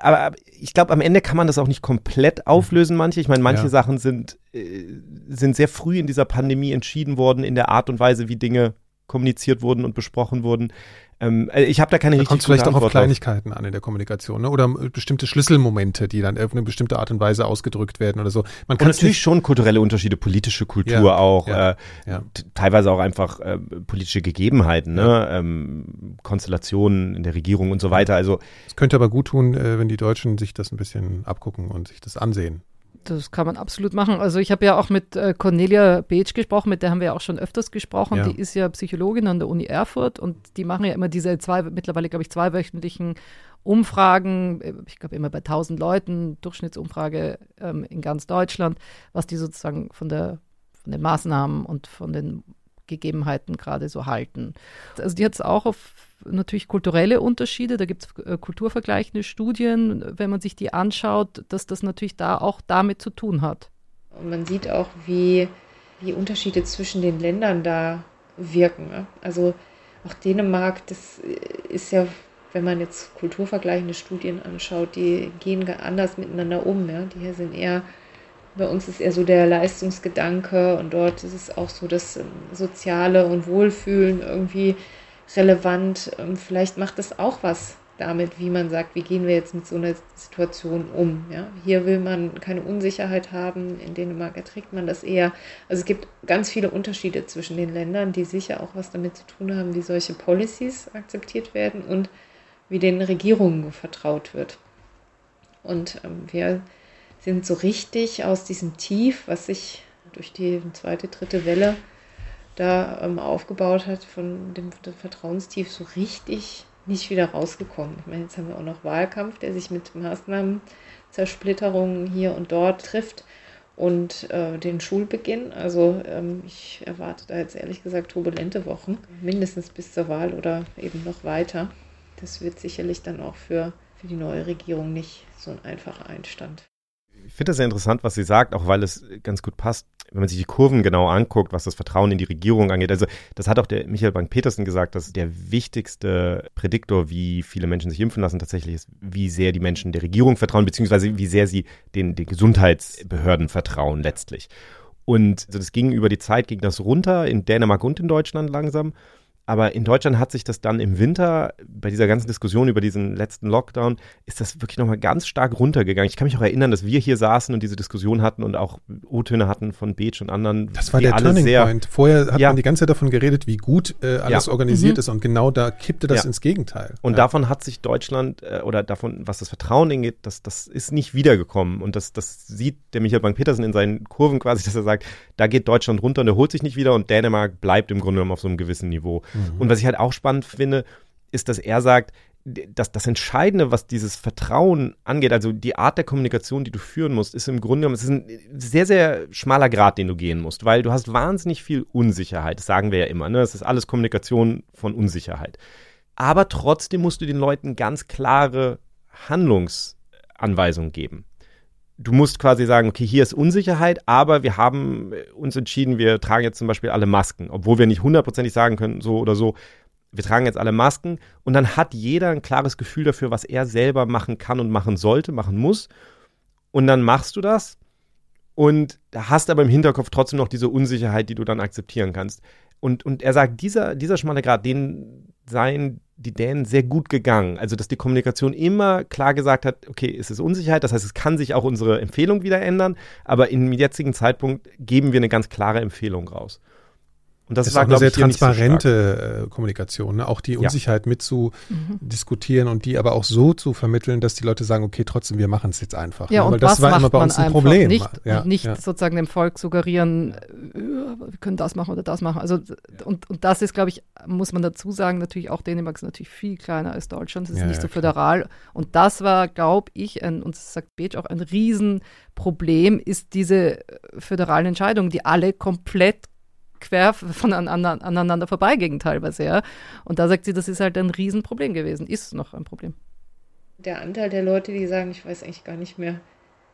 Aber, aber ich glaube, am Ende kann man das auch nicht komplett auflösen, manche. Ich meine, manche ja. Sachen sind, äh, sind sehr früh in dieser Pandemie entschieden worden, in der Art und Weise, wie Dinge kommuniziert wurden und besprochen wurden. Ähm, äh, ich habe da keine da richtig kommt vielleicht auch auf Kleinigkeiten auf. an in der Kommunikation ne? oder bestimmte Schlüsselmomente, die dann auf eine bestimmte Art und Weise ausgedrückt werden oder so. Man kann natürlich schon kulturelle Unterschiede, politische Kultur ja, auch, ja, äh, ja. teilweise auch einfach äh, politische Gegebenheiten, ne? Ähm, Konstellationen in der Regierung und so weiter. Also es könnte aber gut tun, äh, wenn die Deutschen sich das ein bisschen abgucken und sich das ansehen. Das kann man absolut machen. Also ich habe ja auch mit äh, Cornelia Beetsch gesprochen, mit der haben wir ja auch schon öfters gesprochen. Ja. Die ist ja Psychologin an der Uni Erfurt und die machen ja immer diese zwei, mittlerweile glaube ich, zweiwöchentlichen Umfragen, äh, ich glaube immer bei 1000 Leuten, Durchschnittsumfrage ähm, in ganz Deutschland, was die sozusagen von, der, von den Maßnahmen und von den Gegebenheiten gerade so halten. Also die hat es auch auf natürlich kulturelle Unterschiede, da gibt es äh, kulturvergleichende Studien, wenn man sich die anschaut, dass das natürlich da auch damit zu tun hat. Und man sieht auch, wie, wie Unterschiede zwischen den Ländern da wirken. Ne? Also auch Dänemark, das ist ja, wenn man jetzt kulturvergleichende Studien anschaut, die gehen anders miteinander um. Ja? Die hier sind eher, bei uns ist eher so der Leistungsgedanke und dort ist es auch so das ähm, Soziale und Wohlfühlen irgendwie relevant. Ähm, vielleicht macht das auch was damit, wie man sagt, wie gehen wir jetzt mit so einer Situation um. Ja? Hier will man keine Unsicherheit haben, in Dänemark erträgt man das eher. Also es gibt ganz viele Unterschiede zwischen den Ländern, die sicher auch was damit zu tun haben, wie solche Policies akzeptiert werden und wie den Regierungen vertraut wird. Und ähm, wir sind so richtig aus diesem Tief, was sich durch die zweite, dritte Welle da ähm, aufgebaut hat, von dem, dem Vertrauenstief so richtig nicht wieder rausgekommen. Ich meine, jetzt haben wir auch noch Wahlkampf, der sich mit Maßnahmen, Zersplitterungen hier und dort trifft und äh, den Schulbeginn. Also ähm, ich erwarte da jetzt ehrlich gesagt turbulente Wochen, mindestens bis zur Wahl oder eben noch weiter. Das wird sicherlich dann auch für, für die neue Regierung nicht so ein einfacher Einstand. Ich finde das sehr interessant, was sie sagt, auch weil es ganz gut passt wenn man sich die Kurven genau anguckt, was das Vertrauen in die Regierung angeht, also das hat auch der Michael Bank-Petersen gesagt, dass der wichtigste Prädiktor, wie viele Menschen sich impfen lassen, tatsächlich ist, wie sehr die Menschen der Regierung vertrauen, beziehungsweise wie sehr sie den, den Gesundheitsbehörden vertrauen letztlich. Und also das ging über die Zeit, ging das runter in Dänemark und in Deutschland langsam. Aber in Deutschland hat sich das dann im Winter, bei dieser ganzen Diskussion über diesen letzten Lockdown, ist das wirklich nochmal ganz stark runtergegangen. Ich kann mich auch erinnern, dass wir hier saßen und diese Diskussion hatten und auch O-Töne hatten von Beach und anderen. Das war der Turning sehr, Point. Vorher hat ja. man die ganze Zeit davon geredet, wie gut äh, alles ja. organisiert mhm. ist und genau da kippte das ja. ins Gegenteil. Und davon hat sich Deutschland äh, oder davon, was das Vertrauen angeht, das, das ist nicht wiedergekommen. Und das, das sieht der Michael Bank-Petersen in seinen Kurven quasi, dass er sagt, da geht Deutschland runter und er holt sich nicht wieder und Dänemark bleibt im Grunde genommen auf so einem gewissen Niveau. Mhm. Und was ich halt auch spannend finde, ist, dass er sagt, dass das Entscheidende, was dieses Vertrauen angeht, also die Art der Kommunikation, die du führen musst, ist im Grunde genommen, es ist ein sehr, sehr schmaler Grad, den du gehen musst, weil du hast wahnsinnig viel Unsicherheit. Das sagen wir ja immer, ne? Das ist alles Kommunikation von Unsicherheit. Aber trotzdem musst du den Leuten ganz klare Handlungsanweisungen geben du musst quasi sagen, okay, hier ist Unsicherheit, aber wir haben uns entschieden, wir tragen jetzt zum Beispiel alle Masken, obwohl wir nicht hundertprozentig sagen können, so oder so, wir tragen jetzt alle Masken und dann hat jeder ein klares Gefühl dafür, was er selber machen kann und machen sollte, machen muss. Und dann machst du das und hast aber im Hinterkopf trotzdem noch diese Unsicherheit, die du dann akzeptieren kannst. Und, und er sagt, dieser, dieser schmale Grad, den seien die Dänen sehr gut gegangen. Also, dass die Kommunikation immer klar gesagt hat, okay, es ist Unsicherheit, das heißt, es kann sich auch unsere Empfehlung wieder ändern, aber im jetzigen Zeitpunkt geben wir eine ganz klare Empfehlung raus. Und das, das war, ist auch eine sehr transparente so äh, Kommunikation, ne? auch die Unsicherheit ja. mit zu mhm. diskutieren und die aber auch so zu vermitteln, dass die Leute sagen, okay, trotzdem, wir machen es jetzt einfach. Ja, ne? und Weil das war immer bei uns ein Problem. Nicht, ja, nicht ja. sozusagen dem Volk suggerieren, äh, wir können das machen oder das machen. Also und, und das ist, glaube ich, muss man dazu sagen, natürlich auch Dänemark ist natürlich viel kleiner als Deutschland, es ist nicht so föderal. Klar. Und das war, glaube ich, ein, und das sagt Beetsch auch ein Riesenproblem, ist diese föderalen Entscheidungen, die alle komplett quer voneinander aneinander vorbeigingen teilweise, ja. Und da sagt sie, das ist halt ein Riesenproblem gewesen, ist noch ein Problem. Der Anteil der Leute, die sagen, ich weiß eigentlich gar nicht mehr,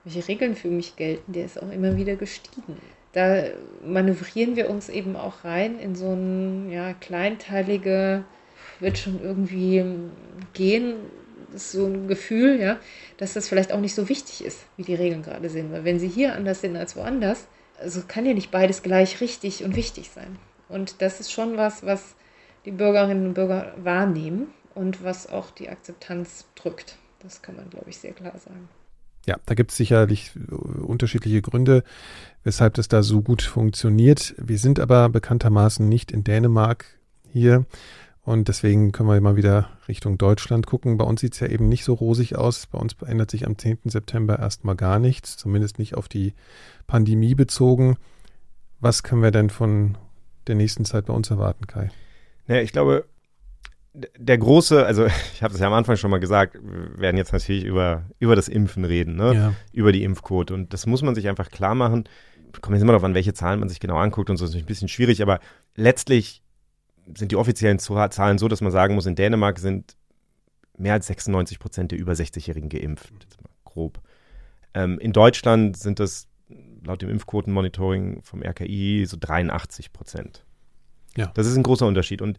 welche Regeln für mich gelten, der ist auch immer wieder gestiegen. Da manövrieren wir uns eben auch rein in so ein ja, kleinteilige, wird schon irgendwie gehen, ist so ein Gefühl, ja, dass das vielleicht auch nicht so wichtig ist, wie die Regeln gerade sind. Weil wenn sie hier anders sind als woanders, also kann ja nicht beides gleich richtig und wichtig sein. Und das ist schon was, was die Bürgerinnen und Bürger wahrnehmen und was auch die Akzeptanz drückt. Das kann man, glaube ich, sehr klar sagen. Ja, da gibt es sicherlich unterschiedliche Gründe, weshalb das da so gut funktioniert. Wir sind aber bekanntermaßen nicht in Dänemark hier. Und deswegen können wir mal wieder Richtung Deutschland gucken. Bei uns sieht es ja eben nicht so rosig aus. Bei uns ändert sich am 10. September erstmal gar nichts, zumindest nicht auf die Pandemie bezogen. Was können wir denn von der nächsten Zeit bei uns erwarten, Kai? Naja, ich glaube, der große, also [LAUGHS] ich habe es ja am Anfang schon mal gesagt, wir werden jetzt natürlich über, über das Impfen reden, ne? Ja. über die Impfquote. Und das muss man sich einfach klar machen. Kommt jetzt immer darauf an, welche Zahlen man sich genau anguckt und so ist ein bisschen schwierig, aber letztlich sind die offiziellen Zahlen so, dass man sagen muss, in Dänemark sind mehr als 96 Prozent der über 60-Jährigen geimpft, grob. Ähm, in Deutschland sind das laut dem Impfquotenmonitoring vom RKI so 83 Prozent. Ja. Das ist ein großer Unterschied. Und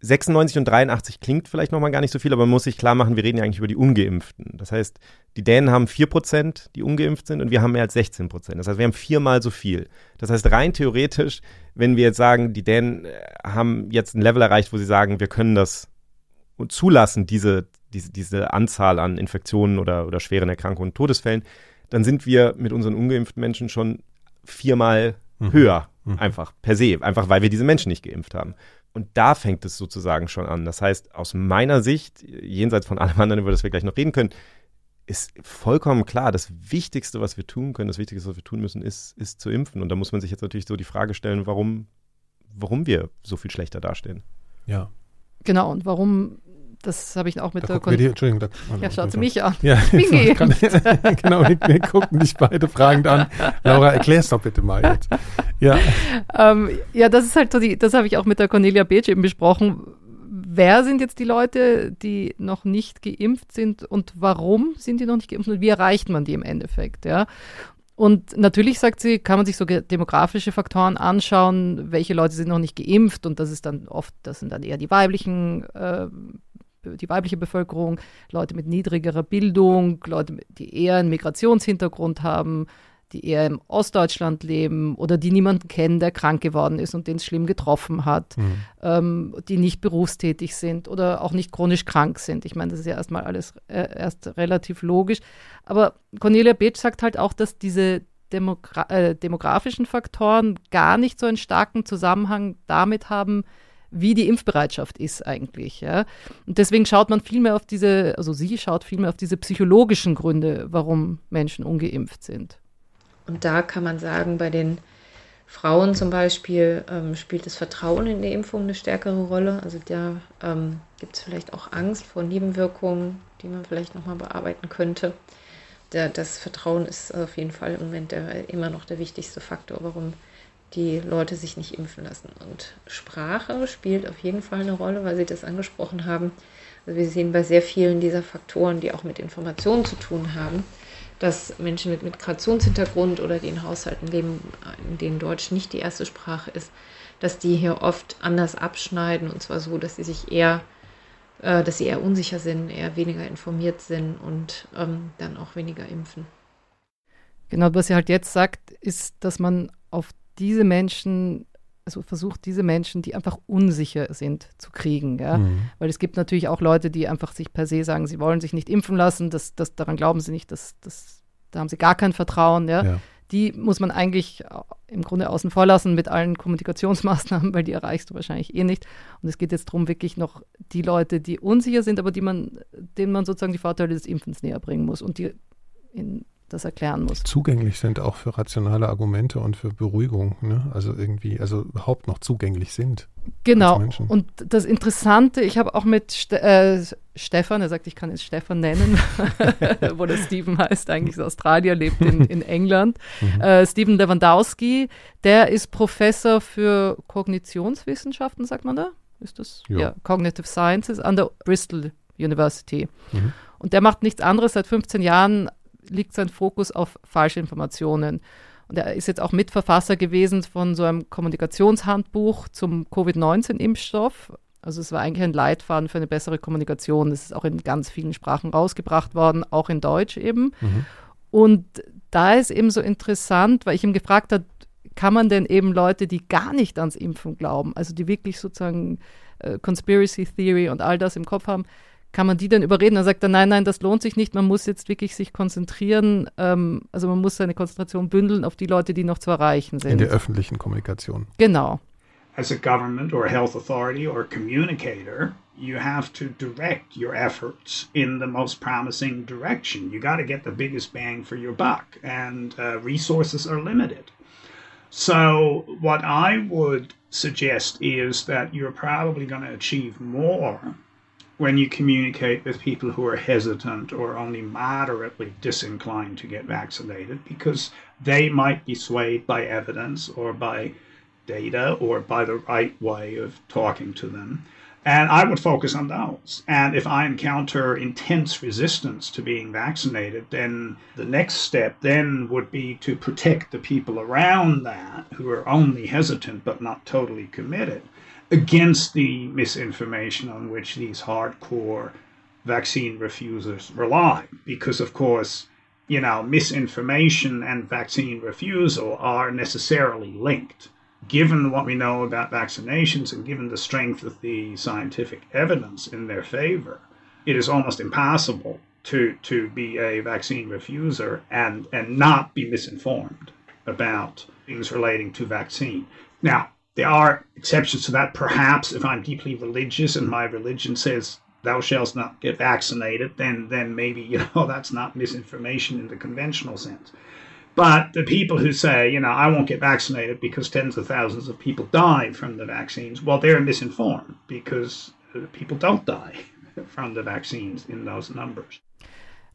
96 und 83 klingt vielleicht nochmal gar nicht so viel, aber man muss sich klar machen, wir reden ja eigentlich über die Ungeimpften. Das heißt, die Dänen haben 4%, die ungeimpft sind und wir haben mehr als 16%. Das heißt, wir haben viermal so viel. Das heißt, rein theoretisch, wenn wir jetzt sagen, die Dänen äh, haben jetzt ein Level erreicht, wo sie sagen, wir können das zulassen, diese, diese, diese Anzahl an Infektionen oder, oder schweren Erkrankungen und Todesfällen, dann sind wir mit unseren ungeimpften Menschen schon viermal mhm. höher. Mhm. Einfach per se, einfach weil wir diese Menschen nicht geimpft haben. Und da fängt es sozusagen schon an. Das heißt, aus meiner Sicht, jenseits von allem anderen, über das wir gleich noch reden können, ist vollkommen klar, das Wichtigste, was wir tun können, das Wichtigste, was wir tun müssen, ist, ist zu impfen. Und da muss man sich jetzt natürlich so die Frage stellen, warum, warum wir so viel schlechter dastehen. Ja. Genau, und warum das habe ich auch mit da der Kon die, Entschuldigung, da, Ja, schaut sie mich an. Ja, ich bin kann, genau, wir, wir, gucken dich beide fragend an. Laura, erklär es doch bitte mal jetzt. Ja, ähm, ja das ist halt so, die, das habe ich auch mit der Cornelia Beetsch eben besprochen. Wer sind jetzt die Leute, die noch nicht geimpft sind und warum sind die noch nicht geimpft und wie erreicht man die im Endeffekt? Ja? Und natürlich, sagt sie, kann man sich so demografische Faktoren anschauen, welche Leute sind noch nicht geimpft und das ist dann oft, das sind dann eher die weiblichen äh, die weibliche Bevölkerung, Leute mit niedrigerer Bildung, Leute, die eher einen Migrationshintergrund haben, die eher im Ostdeutschland leben oder die niemanden kennen, der krank geworden ist und den es schlimm getroffen hat, mhm. ähm, die nicht berufstätig sind oder auch nicht chronisch krank sind. Ich meine, das ist ja erstmal alles äh, erst relativ logisch. Aber Cornelia Beetsch sagt halt auch, dass diese Demogra äh, demografischen Faktoren gar nicht so einen starken Zusammenhang damit haben, wie die Impfbereitschaft ist eigentlich. Ja? Und deswegen schaut man viel mehr auf diese, also sie schaut viel mehr auf diese psychologischen Gründe, warum Menschen ungeimpft sind. Und da kann man sagen, bei den Frauen zum Beispiel ähm, spielt das Vertrauen in die Impfung eine stärkere Rolle. Also da ähm, gibt es vielleicht auch Angst vor Nebenwirkungen, die man vielleicht nochmal bearbeiten könnte. Der, das Vertrauen ist auf jeden Fall im Moment der, immer noch der wichtigste Faktor, warum die Leute sich nicht impfen lassen. Und Sprache spielt auf jeden Fall eine Rolle, weil Sie das angesprochen haben. Also wir sehen bei sehr vielen dieser Faktoren, die auch mit Informationen zu tun haben, dass Menschen mit Migrationshintergrund oder die in Haushalten leben, in denen Deutsch nicht die erste Sprache ist, dass die hier oft anders abschneiden und zwar so, dass sie sich eher, äh, dass sie eher unsicher sind, eher weniger informiert sind und ähm, dann auch weniger impfen. Genau, was sie halt jetzt sagt, ist, dass man auf diese Menschen, also versucht diese Menschen, die einfach unsicher sind, zu kriegen. Ja? Mhm. Weil es gibt natürlich auch Leute, die einfach sich per se sagen, sie wollen sich nicht impfen lassen, das, das, daran glauben sie nicht, das, das, da haben sie gar kein Vertrauen. Ja? ja. Die muss man eigentlich im Grunde außen vor lassen mit allen Kommunikationsmaßnahmen, [LAUGHS] weil die erreichst du wahrscheinlich eh nicht. Und es geht jetzt darum, wirklich noch die Leute, die unsicher sind, aber die man, denen man sozusagen die Vorteile des Impfens näher bringen muss und die in das erklären muss. Zugänglich sind auch für rationale Argumente und für Beruhigung, ne? also irgendwie, also überhaupt noch zugänglich sind. Genau. Und das Interessante, ich habe auch mit Ste äh, Stefan, er sagt, ich kann jetzt Stefan nennen, [LAUGHS] wo der Steven heißt, eigentlich ist Australier, lebt in, in England. Mhm. Äh, Steven Lewandowski, der ist Professor für Kognitionswissenschaften, sagt man da? Ist das? Ja, ja Cognitive Sciences an der Bristol University. Mhm. Und der macht nichts anderes seit 15 Jahren liegt sein Fokus auf falsche Informationen. Und er ist jetzt auch Mitverfasser gewesen von so einem Kommunikationshandbuch zum Covid-19-Impfstoff. Also es war eigentlich ein Leitfaden für eine bessere Kommunikation. Das ist auch in ganz vielen Sprachen rausgebracht worden, auch in Deutsch eben. Mhm. Und da ist eben so interessant, weil ich ihm gefragt habe, kann man denn eben Leute, die gar nicht ans Impfen glauben, also die wirklich sozusagen äh, Conspiracy Theory und all das im Kopf haben, kann man die denn überreden? Dann sagt er, nein, nein, das lohnt sich nicht, man muss jetzt wirklich sich konzentrieren, ähm, also man muss seine Konzentration bündeln auf die Leute, die noch zu erreichen sind. In der öffentlichen Kommunikation. Genau. As a government or a health authority or communicator, you have to direct your efforts in the most promising direction. You got to get the biggest bang for your buck, and uh, resources are limited. So, what I would suggest is that you're probably going to achieve more when you communicate with people who are hesitant or only moderately disinclined to get vaccinated because they might be swayed by evidence or by data or by the right way of talking to them. And I would focus on those. And if I encounter intense resistance to being vaccinated, then the next step then would be to protect the people around that who are only hesitant but not totally committed against the misinformation on which these hardcore vaccine refusers rely. Because, of course, you know, misinformation and vaccine refusal are necessarily linked. Given what we know about vaccinations and given the strength of the scientific evidence in their favor, it is almost impossible to, to be a vaccine refuser and, and not be misinformed about things relating to vaccine. Now, there are exceptions to that. Perhaps if I'm deeply religious and my religion says thou shalt not get vaccinated, then then maybe you know [LAUGHS] that's not misinformation in the conventional sense. But the people who say, you know, I won't get vaccinated because tens of thousands of people die from the vaccines, well, they're misinformed because people don't die [LAUGHS] from the vaccines in those numbers.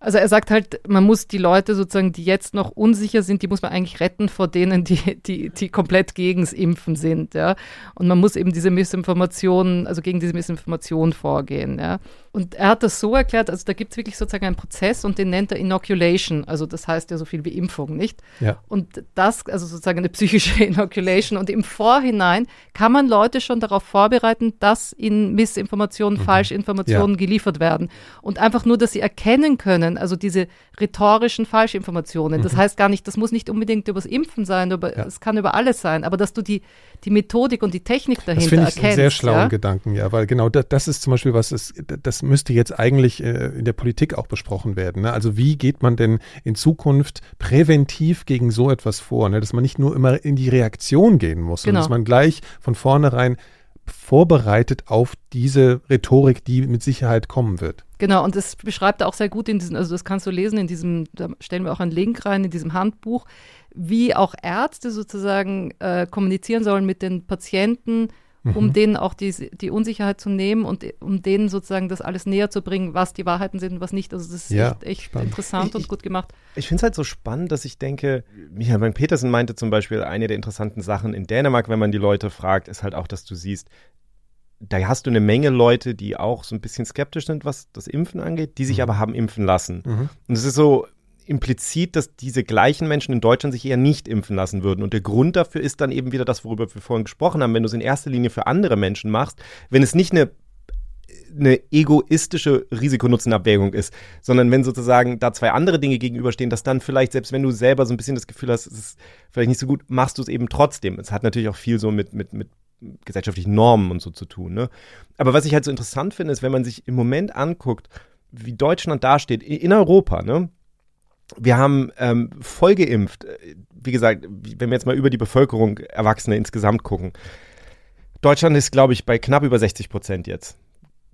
Also er sagt halt, man muss die Leute sozusagen, die jetzt noch unsicher sind, die muss man eigentlich retten vor denen, die, die, die komplett gegens Impfen sind, ja. Und man muss eben diese Missinformationen, also gegen diese Missinformation vorgehen, ja. Und er hat das so erklärt, also da gibt es wirklich sozusagen einen Prozess und den nennt er Inoculation, also das heißt ja so viel wie Impfung, nicht? Ja. Und das, also sozusagen eine psychische [LAUGHS] Inoculation und im Vorhinein kann man Leute schon darauf vorbereiten, dass ihnen Missinformationen, mhm. Falschinformationen ja. geliefert werden. Und einfach nur, dass sie erkennen können, also diese rhetorischen Falschinformationen. Das mhm. heißt gar nicht, das muss nicht unbedingt übers Impfen sein, aber ja. es kann über alles sein, aber dass du die, die Methodik und die Technik dahinter das ich erkennst. Einen sehr schlauen ja? Gedanken, ja, weil genau das, das ist zum Beispiel was, ist, das müsste jetzt eigentlich äh, in der Politik auch besprochen werden. Ne? Also wie geht man denn in Zukunft präventiv gegen so etwas vor, ne? dass man nicht nur immer in die Reaktion gehen muss, genau. sondern dass man gleich von vornherein vorbereitet auf diese Rhetorik, die mit Sicherheit kommen wird. Genau, und das beschreibt er auch sehr gut in diesem, also das kannst du lesen in diesem, da stellen wir auch einen Link rein, in diesem Handbuch, wie auch Ärzte sozusagen äh, kommunizieren sollen mit den Patienten, um mhm. denen auch die, die Unsicherheit zu nehmen und um denen sozusagen das alles näher zu bringen, was die Wahrheiten sind und was nicht. Also das ist ja, echt, echt interessant ich, und gut gemacht. Ich finde es halt so spannend, dass ich denke, Michael Bank Petersen meinte zum Beispiel, eine der interessanten Sachen in Dänemark, wenn man die Leute fragt, ist halt auch, dass du siehst, da hast du eine Menge Leute, die auch so ein bisschen skeptisch sind, was das Impfen angeht, die sich mhm. aber haben impfen lassen. Mhm. Und es ist so, implizit, dass diese gleichen Menschen in Deutschland sich eher nicht impfen lassen würden. Und der Grund dafür ist dann eben wieder das, worüber wir vorhin gesprochen haben, wenn du es in erster Linie für andere Menschen machst, wenn es nicht eine eine egoistische Risikonutzenabwägung ist, sondern wenn sozusagen da zwei andere Dinge gegenüberstehen, dass dann vielleicht, selbst wenn du selber so ein bisschen das Gefühl hast, es ist vielleicht nicht so gut, machst du es eben trotzdem. Es hat natürlich auch viel so mit, mit, mit gesellschaftlichen Normen und so zu tun. Ne? Aber was ich halt so interessant finde, ist, wenn man sich im Moment anguckt, wie Deutschland dasteht, in Europa, ne? Wir haben ähm, voll geimpft. Wie gesagt, wenn wir jetzt mal über die Bevölkerung Erwachsene insgesamt gucken. Deutschland ist, glaube ich, bei knapp über 60 Prozent jetzt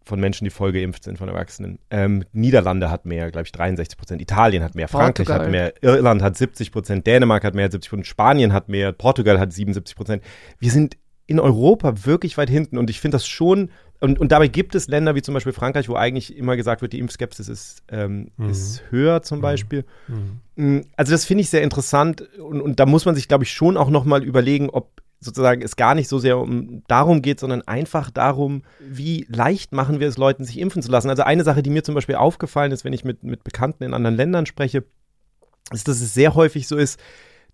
von Menschen, die voll geimpft sind, von Erwachsenen. Ähm, Niederlande hat mehr, glaube ich, 63 Prozent. Italien hat mehr, Frankreich Portugal. hat mehr, Irland hat 70 Prozent, Dänemark hat mehr als 70 Prozent, Spanien hat mehr, Portugal hat 77 Prozent. Wir sind in Europa wirklich weit hinten und ich finde das schon und, und dabei gibt es Länder wie zum Beispiel Frankreich, wo eigentlich immer gesagt wird, die Impfskepsis ist, ähm, mhm. ist höher zum mhm. Beispiel. Mhm. Mm, also das finde ich sehr interessant und, und da muss man sich, glaube ich, schon auch nochmal überlegen, ob sozusagen es gar nicht so sehr um darum geht, sondern einfach darum, wie leicht machen wir es Leuten, sich impfen zu lassen. Also eine Sache, die mir zum Beispiel aufgefallen ist, wenn ich mit, mit Bekannten in anderen Ländern spreche, ist, dass es sehr häufig so ist,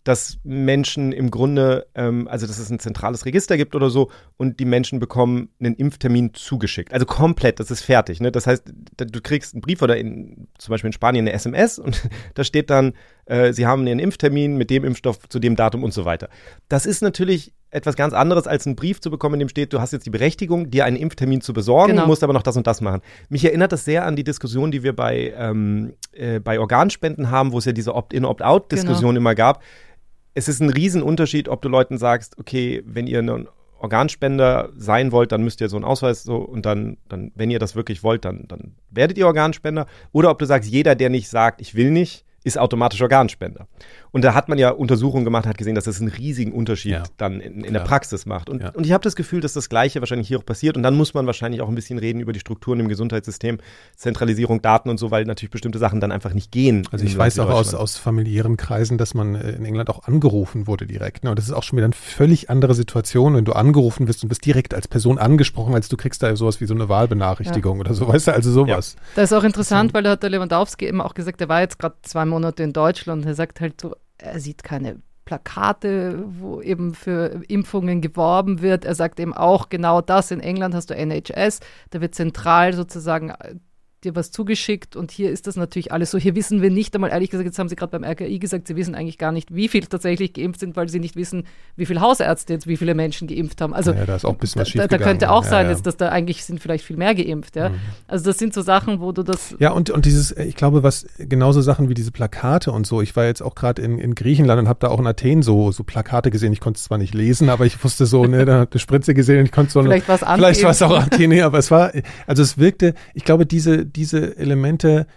dass Menschen im Grunde, ähm, also dass es ein zentrales Register gibt oder so und die Menschen bekommen einen Impftermin zugeschickt. Also komplett, das ist fertig. Ne? Das heißt, du kriegst einen Brief oder in, zum Beispiel in Spanien eine SMS [LAUGHS] und da steht dann, äh, sie haben ihren Impftermin mit dem Impfstoff zu dem Datum und so weiter. Das ist natürlich etwas ganz anderes, als einen Brief zu bekommen, in dem steht, du hast jetzt die Berechtigung, dir einen Impftermin zu besorgen, genau. musst aber noch das und das machen. Mich erinnert das sehr an die Diskussion, die wir bei, ähm, äh, bei Organspenden haben, wo es ja diese Opt-in, Opt-out-Diskussion genau. immer gab es ist ein Riesenunterschied, ob du Leuten sagst, okay, wenn ihr ein Organspender sein wollt, dann müsst ihr so einen Ausweis so und dann, dann, wenn ihr das wirklich wollt, dann, dann werdet ihr Organspender. Oder ob du sagst, jeder, der nicht sagt, ich will nicht, ist automatisch Organspender. Und da hat man ja Untersuchungen gemacht, hat gesehen, dass das einen riesigen Unterschied ja. dann in, in der Praxis macht. Und, ja. und ich habe das Gefühl, dass das Gleiche wahrscheinlich hier auch passiert. Und dann muss man wahrscheinlich auch ein bisschen reden über die Strukturen im Gesundheitssystem, Zentralisierung, Daten und so, weil natürlich bestimmte Sachen dann einfach nicht gehen. Also ich weiß auch aus, aus familiären Kreisen, dass man äh, in England auch angerufen wurde direkt. Ne? Und das ist auch schon wieder eine völlig andere Situation, wenn du angerufen wirst und bist direkt als Person angesprochen, als du kriegst da sowas wie so eine Wahlbenachrichtigung ja. oder so, weißt du, also sowas. Das ist auch interessant, weil da hat der Lewandowski eben auch gesagt, der war jetzt gerade zwei Monate in Deutschland er sagt halt so, er sieht keine Plakate, wo eben für Impfungen geworben wird. Er sagt eben auch genau das. In England hast du NHS, da wird zentral sozusagen dir was zugeschickt und hier ist das natürlich alles so. Hier wissen wir nicht einmal, ehrlich gesagt, jetzt haben sie gerade beim RKI gesagt, sie wissen eigentlich gar nicht, wie viele tatsächlich geimpft sind, weil sie nicht wissen, wie viele Hausärzte jetzt wie viele Menschen geimpft haben. Also ja, da ist auch ein bisschen was da, da könnte auch sein, ja, ja. dass da eigentlich sind vielleicht viel mehr geimpft. Ja? Mhm. Also das sind so Sachen, wo du das. Ja, und, und dieses, ich glaube, was genauso Sachen wie diese Plakate und so. Ich war jetzt auch gerade in, in Griechenland und habe da auch in Athen so, so Plakate gesehen. Ich konnte es zwar nicht lesen, aber ich wusste so, ne, da eine Spritze gesehen und ich konnte so. Vielleicht war es Vielleicht war es auch Athen, aber es war, also es wirkte, ich glaube, diese, diese Elemente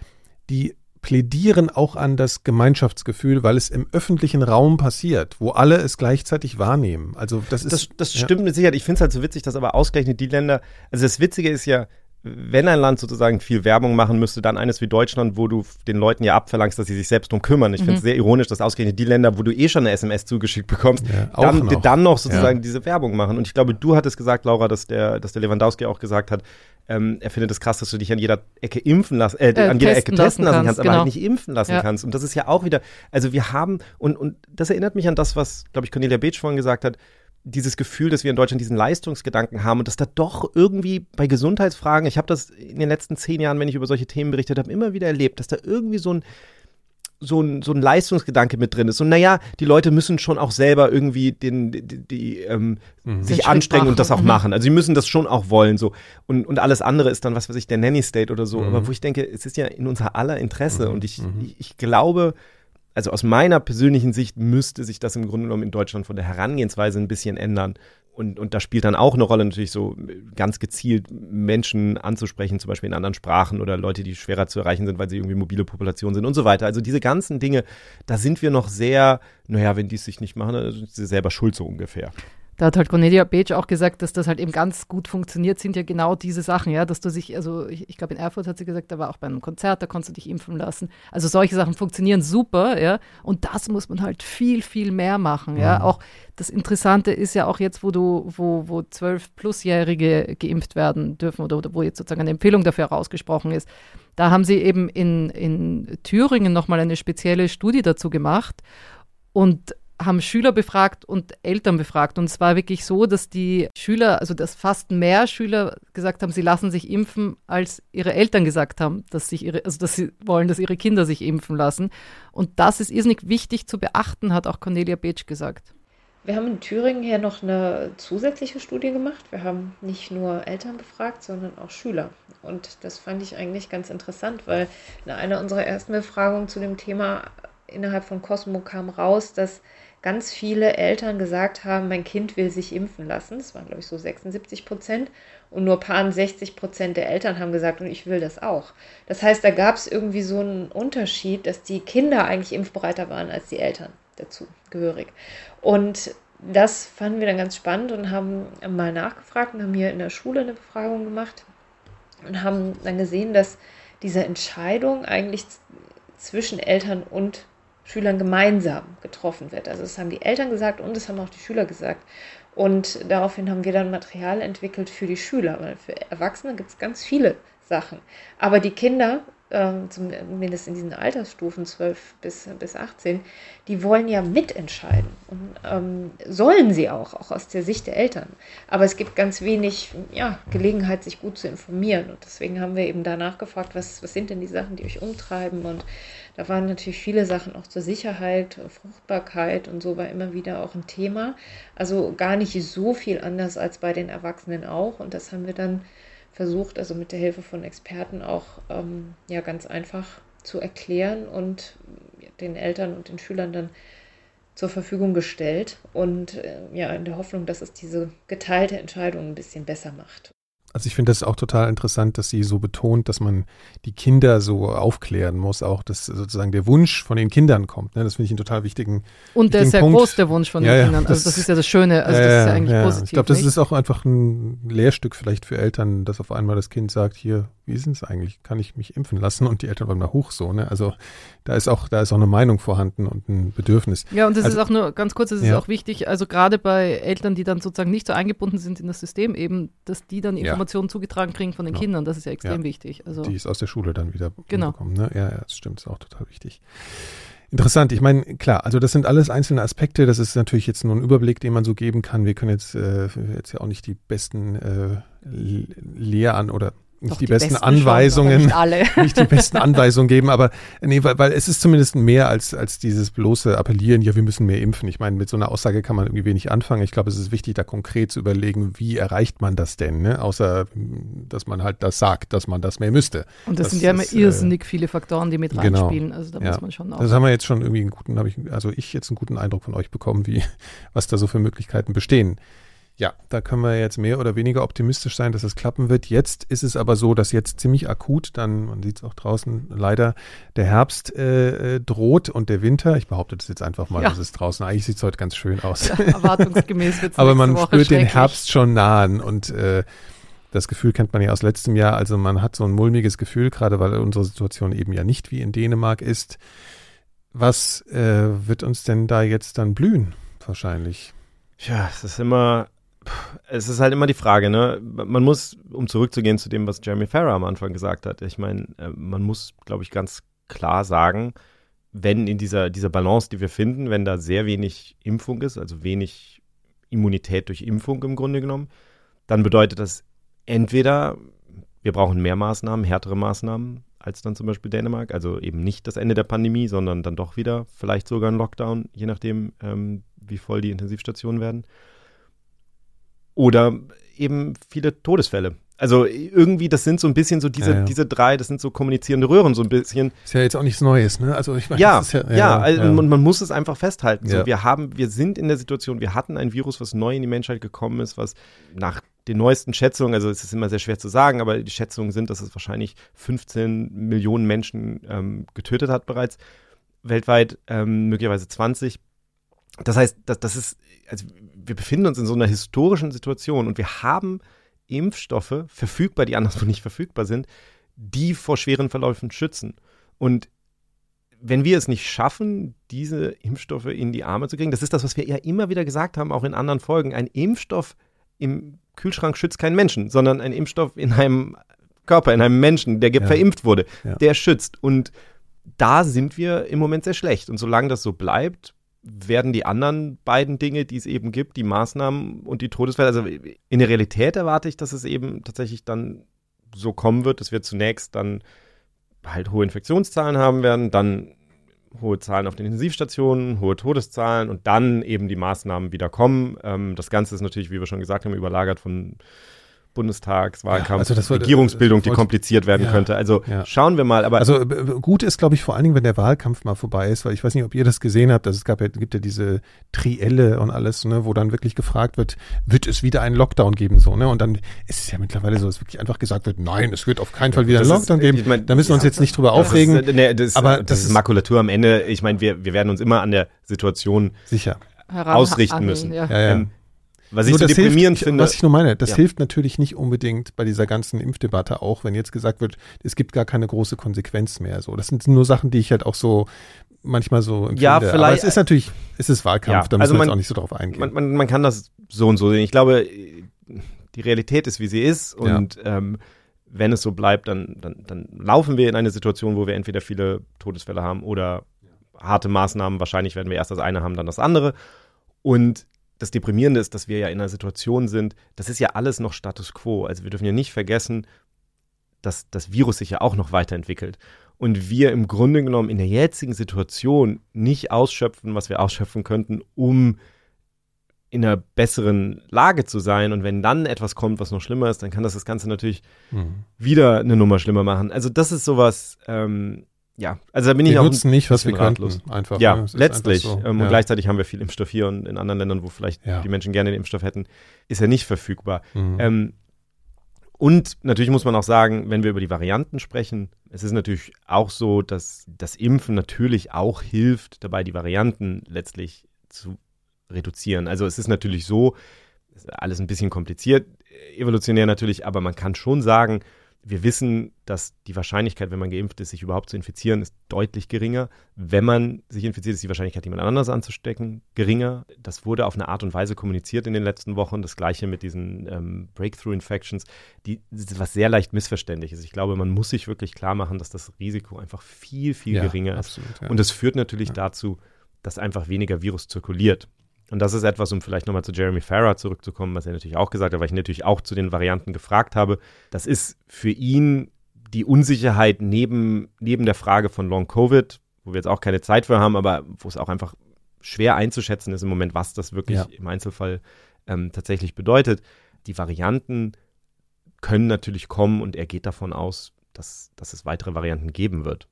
die plädieren auch an das Gemeinschaftsgefühl, weil es im öffentlichen Raum passiert, wo alle es gleichzeitig wahrnehmen. Also das ist. Das, das stimmt ja. mit Sicherheit. Ich finde es halt so witzig, dass aber ausgerechnet die Länder, also das Witzige ist ja, wenn ein Land sozusagen viel Werbung machen müsste, dann eines wie Deutschland, wo du den Leuten ja abverlangst, dass sie sich selbst drum kümmern. Ich mhm. finde es sehr ironisch, dass ausgerechnet die Länder, wo du eh schon eine SMS zugeschickt bekommst, ja, dann, noch. dann noch sozusagen ja. diese Werbung machen. Und ich glaube, du hattest gesagt, Laura, dass der, dass der Lewandowski auch gesagt hat, ähm, er findet es krass, dass du dich an jeder Ecke impfen lassen, äh, äh, an jeder Ecke testen lassen, kannst, aber halt genau. halt nicht impfen lassen ja. kannst. Und das ist ja auch wieder, also wir haben, und, und das erinnert mich an das, was, glaube ich, Cornelia Beetsch vorhin gesagt hat, dieses Gefühl, dass wir in Deutschland diesen Leistungsgedanken haben und dass da doch irgendwie bei Gesundheitsfragen, ich habe das in den letzten zehn Jahren, wenn ich über solche Themen berichtet habe, immer wieder erlebt, dass da irgendwie so ein so ein, so ein Leistungsgedanke mit drin ist. Und naja, die Leute müssen schon auch selber irgendwie den, die, die ähm, mhm. sich anstrengen und das auch mhm. machen. Also sie müssen das schon auch wollen. so Und, und alles andere ist dann, was weiß ich, der Nanny State oder so. Mhm. Aber wo ich denke, es ist ja in unser aller Interesse. Mhm. Und ich, mhm. ich, ich glaube, also aus meiner persönlichen Sicht müsste sich das im Grunde genommen in Deutschland von der Herangehensweise ein bisschen ändern. Und, und da spielt dann auch eine Rolle natürlich so ganz gezielt Menschen anzusprechen, zum Beispiel in anderen Sprachen oder Leute, die schwerer zu erreichen sind, weil sie irgendwie mobile Population sind und so weiter. Also diese ganzen Dinge, da sind wir noch sehr, naja, wenn die es sich nicht machen, dann sind sie selber schuld so ungefähr. Da hat halt Cornelia Beetsch auch gesagt, dass das halt eben ganz gut funktioniert, sind ja genau diese Sachen, ja, dass du sich, also ich, ich glaube in Erfurt hat sie gesagt, da war auch bei einem Konzert, da konntest du dich impfen lassen. Also solche Sachen funktionieren super, ja, und das muss man halt viel, viel mehr machen, ja. Mhm. Auch das Interessante ist ja auch jetzt, wo du, wo, wo zwölf Plusjährige geimpft werden dürfen oder, oder wo jetzt sozusagen eine Empfehlung dafür herausgesprochen ist. Da haben sie eben in, in Thüringen nochmal eine spezielle Studie dazu gemacht. Und haben Schüler befragt und Eltern befragt. Und es war wirklich so, dass die Schüler, also dass fast mehr Schüler gesagt haben, sie lassen sich impfen, als ihre Eltern gesagt haben, dass, sich ihre, also dass sie wollen, dass ihre Kinder sich impfen lassen. Und das ist irrsinnig wichtig zu beachten, hat auch Cornelia Beetsch gesagt. Wir haben in Thüringen hier noch eine zusätzliche Studie gemacht. Wir haben nicht nur Eltern befragt, sondern auch Schüler. Und das fand ich eigentlich ganz interessant, weil in einer unserer ersten Befragungen zu dem Thema innerhalb von Cosmo kam raus, dass ganz viele Eltern gesagt haben, mein Kind will sich impfen lassen. Das waren, glaube ich, so 76 Prozent. Und nur paar 60 Prozent der Eltern haben gesagt, und ich will das auch. Das heißt, da gab es irgendwie so einen Unterschied, dass die Kinder eigentlich impfbereiter waren als die Eltern dazu gehörig. Und das fanden wir dann ganz spannend und haben mal nachgefragt und haben hier in der Schule eine Befragung gemacht und haben dann gesehen, dass diese Entscheidung eigentlich zwischen Eltern und Schülern gemeinsam getroffen wird. Also das haben die Eltern gesagt und das haben auch die Schüler gesagt. Und daraufhin haben wir dann Material entwickelt für die Schüler, weil für Erwachsene gibt es ganz viele Sachen. Aber die Kinder ähm, zumindest in diesen Altersstufen 12 bis, bis 18, die wollen ja mitentscheiden und ähm, sollen sie auch, auch aus der Sicht der Eltern. Aber es gibt ganz wenig ja, Gelegenheit, sich gut zu informieren und deswegen haben wir eben danach gefragt, was, was sind denn die Sachen, die euch umtreiben und da waren natürlich viele Sachen auch zur Sicherheit, Fruchtbarkeit und so war immer wieder auch ein Thema. Also gar nicht so viel anders als bei den Erwachsenen auch und das haben wir dann versucht, also mit der Hilfe von Experten auch ähm, ja ganz einfach zu erklären und den Eltern und den Schülern dann zur Verfügung gestellt und äh, ja in der Hoffnung, dass es diese geteilte Entscheidung ein bisschen besser macht. Also ich finde das auch total interessant, dass sie so betont, dass man die Kinder so aufklären muss, auch dass sozusagen der Wunsch von den Kindern kommt. Ne? Das finde ich einen total wichtigen Und der ist sehr Punkt. groß, der Wunsch von den ja, Kindern. Also das, ist ja das Schöne, also das ist ja eigentlich ja, positiv. Ich glaube, das ist auch einfach ein Lehrstück vielleicht für Eltern, dass auf einmal das Kind sagt, hier, wie ist es eigentlich? Kann ich mich impfen lassen? Und die Eltern wollen mal hoch so. Ne? Also da ist auch, da ist auch eine Meinung vorhanden und ein Bedürfnis. Ja, und das also, ist auch nur ganz kurz, das ist ja. auch wichtig, also gerade bei Eltern, die dann sozusagen nicht so eingebunden sind in das System, eben, dass die dann Informationen ja. zugetragen kriegen von den genau. Kindern. Das ist ja extrem ja. wichtig. Also, die ist aus der Schule dann wieder genau. bekommen. Ne? Ja, ja, das stimmt, ist auch total wichtig. Interessant. Ich meine, klar, also das sind alles einzelne Aspekte. Das ist natürlich jetzt nur ein Überblick, den man so geben kann. Wir können jetzt, äh, jetzt ja auch nicht die besten äh, Lehr an oder nicht die, die, besten, besten Anweisungen, nicht, alle. [LAUGHS] nicht die besten [LAUGHS] Anweisungen geben, aber nee, weil, weil es ist zumindest mehr als, als dieses bloße Appellieren, ja, wir müssen mehr impfen. Ich meine, mit so einer Aussage kann man irgendwie wenig anfangen. Ich glaube, es ist wichtig, da konkret zu überlegen, wie erreicht man das denn, ne? außer, dass man halt das sagt, dass man das mehr müsste. Und das, das sind ja immer ist, äh, irrsinnig äh, viele Faktoren, die mit genau. reinspielen. Also da ja. muss man schon auch. Das haben wir jetzt schon irgendwie einen guten, habe ich, also ich jetzt einen guten Eindruck von euch bekommen, wie, [LAUGHS] was da so für Möglichkeiten bestehen. Ja, da können wir jetzt mehr oder weniger optimistisch sein, dass es klappen wird. Jetzt ist es aber so, dass jetzt ziemlich akut, dann, man sieht es auch draußen, leider der Herbst äh, äh, droht und der Winter. Ich behaupte das jetzt einfach mal, ja. das ist draußen. Eigentlich sieht es heute ganz schön aus. Ja, erwartungsgemäß wird es [LAUGHS] Aber man spürt den Herbst schon nahen und äh, das Gefühl kennt man ja aus letztem Jahr. Also man hat so ein mulmiges Gefühl, gerade weil unsere Situation eben ja nicht wie in Dänemark ist. Was äh, wird uns denn da jetzt dann blühen? Wahrscheinlich. Ja, es ist immer es ist halt immer die Frage, ne? Man muss, um zurückzugehen zu dem, was Jeremy Farrar am Anfang gesagt hat, ich meine, äh, man muss, glaube ich, ganz klar sagen, wenn in dieser, dieser Balance, die wir finden, wenn da sehr wenig Impfung ist, also wenig Immunität durch Impfung im Grunde genommen, dann bedeutet das entweder, wir brauchen mehr Maßnahmen, härtere Maßnahmen als dann zum Beispiel Dänemark, also eben nicht das Ende der Pandemie, sondern dann doch wieder vielleicht sogar ein Lockdown, je nachdem, ähm, wie voll die Intensivstationen werden. Oder eben viele Todesfälle. Also irgendwie, das sind so ein bisschen so diese, ja, ja. diese drei, das sind so kommunizierende Röhren so ein bisschen. Ist ja jetzt auch nichts Neues, ne? Also ich meine, ja, ja, ja, ja, also, und man muss es einfach festhalten. So, wir haben, wir sind in der Situation, wir hatten ein Virus, was neu in die Menschheit gekommen ist, was nach den neuesten Schätzungen, also es ist immer sehr schwer zu sagen, aber die Schätzungen sind, dass es wahrscheinlich 15 Millionen Menschen ähm, getötet hat bereits weltweit, ähm, möglicherweise 20. Das heißt, das, das ist, also wir befinden uns in so einer historischen Situation und wir haben Impfstoffe verfügbar, die anderswo nicht verfügbar sind, die vor schweren Verläufen schützen. Und wenn wir es nicht schaffen, diese Impfstoffe in die Arme zu kriegen, das ist das, was wir ja immer wieder gesagt haben, auch in anderen Folgen, ein Impfstoff im Kühlschrank schützt keinen Menschen, sondern ein Impfstoff in einem Körper, in einem Menschen, der ja. verimpft wurde, ja. der schützt. Und da sind wir im Moment sehr schlecht. Und solange das so bleibt, werden die anderen beiden Dinge, die es eben gibt, die Maßnahmen und die Todesfälle, also in der Realität erwarte ich, dass es eben tatsächlich dann so kommen wird, dass wir zunächst dann halt hohe Infektionszahlen haben werden, dann hohe Zahlen auf den Intensivstationen, hohe Todeszahlen und dann eben die Maßnahmen wieder kommen. Ähm, das Ganze ist natürlich, wie wir schon gesagt haben, überlagert von Bundestagswahlkampf, ja, also Regierungsbildung, die kompliziert werden ja, könnte. Also ja. schauen wir mal. Aber also gut ist, glaube ich, vor allen Dingen, wenn der Wahlkampf mal vorbei ist, weil ich weiß nicht, ob ihr das gesehen habt. Also es gab ja, gibt ja diese Trielle und alles, ne, wo dann wirklich gefragt wird, wird es wieder einen Lockdown geben, so, ne? Und dann ist es ja mittlerweile so, dass wirklich einfach gesagt wird, nein, es wird auf keinen Fall wieder einen Lockdown ist, geben. Ich mein, da müssen wir uns jetzt nicht drüber aufregen. Ist, ne, das, aber das, das ist Makulatur am Ende. Ich meine, wir, wir werden uns immer an der Situation sicher ausrichten müssen. Ja. Ja, ja. Ähm, was ich so deprimierend hilft, finde. Was ich nur meine, das ja. hilft natürlich nicht unbedingt bei dieser ganzen Impfdebatte auch, wenn jetzt gesagt wird, es gibt gar keine große Konsequenz mehr. So, das sind nur Sachen, die ich halt auch so manchmal so empfinde. Ja, vielleicht. Aber es ist natürlich, es ist Wahlkampf, ja, da müssen also wir jetzt auch nicht so drauf eingehen. Man, man, man, kann das so und so sehen. Ich glaube, die Realität ist, wie sie ist und ja. ähm, wenn es so bleibt, dann, dann, dann laufen wir in eine Situation, wo wir entweder viele Todesfälle haben oder harte Maßnahmen. Wahrscheinlich werden wir erst das eine haben, dann das andere. Und das Deprimierende ist, dass wir ja in einer Situation sind, das ist ja alles noch Status quo. Also wir dürfen ja nicht vergessen, dass das Virus sich ja auch noch weiterentwickelt. Und wir im Grunde genommen in der jetzigen Situation nicht ausschöpfen, was wir ausschöpfen könnten, um in einer besseren Lage zu sein. Und wenn dann etwas kommt, was noch schlimmer ist, dann kann das das Ganze natürlich mhm. wieder eine Nummer schlimmer machen. Also das ist sowas, ähm, ja, also da bin wir ich auch nutzen nicht, was wir ratlos. einfach. Ja, ne? letztlich. So. Ähm, ja. Und gleichzeitig haben wir viel Impfstoff hier und in anderen Ländern, wo vielleicht ja. die Menschen gerne den Impfstoff hätten, ist er nicht verfügbar. Mhm. Ähm, und natürlich muss man auch sagen, wenn wir über die Varianten sprechen, es ist natürlich auch so, dass das Impfen natürlich auch hilft, dabei die Varianten letztlich zu reduzieren. Also es ist natürlich so, ist alles ein bisschen kompliziert, evolutionär natürlich, aber man kann schon sagen, Wir wissen, dass die Wahrscheinlichkeit, wenn man geimpft ist, sich überhaupt zu infizieren, ist deutlich geringer. Wenn man sich infiziert, ist die Wahrscheinlichkeit, jemand anderes anzustecken, geringer. Das wurde auf eine Art und Weise kommuniziert in den letzten Wochen. Das gleiche mit diesen ähm, Breakthrough-Infections, die was sehr leicht missverständlich ist. Ich glaube, man muss sich wirklich klar machen, dass das Risiko einfach viel, viel ja, geringer absolut, ist. Ja. Und das führt natürlich ja. dazu, dass einfach weniger Virus zirkuliert. Und das ist etwas, um vielleicht nochmal zu Jeremy Farrar zurückzukommen, was er natürlich auch gesagt hat, weil ich natürlich auch zu den Varianten gefragt habe. Das ist für ihn die Unsicherheit neben, neben der Frage von Long Covid, wo wir jetzt auch keine Zeit für haben, aber wo es auch einfach schwer einzuschätzen ist im Moment, was das wirklich ja. im Einzelfall ähm, tatsächlich bedeutet. Die Varianten können natürlich kommen und er geht davon aus, dass, dass es weitere Varianten geben wird.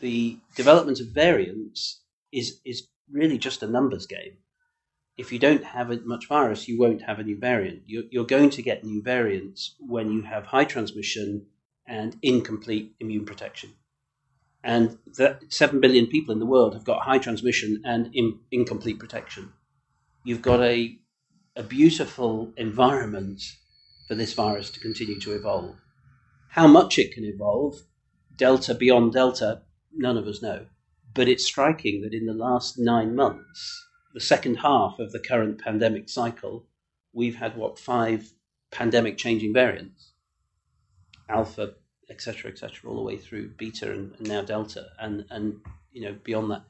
The development of variants is, is really just a numbers game. If you don't have much virus, you won't have a new variant. You're, you're, going to get new variants when you have high transmission and incomplete immune protection. And the 7 billion people in the world have got high transmission and in, incomplete protection. You've got a, a beautiful environment for this virus to continue to evolve. How much it can evolve, Delta beyond Delta, none of us know. But it's striking that in the last nine months, the second half of the current pandemic cycle, we've had what five pandemic changing variants, alpha, etc., etc., all the way through beta and, and, now delta, and and you know beyond that,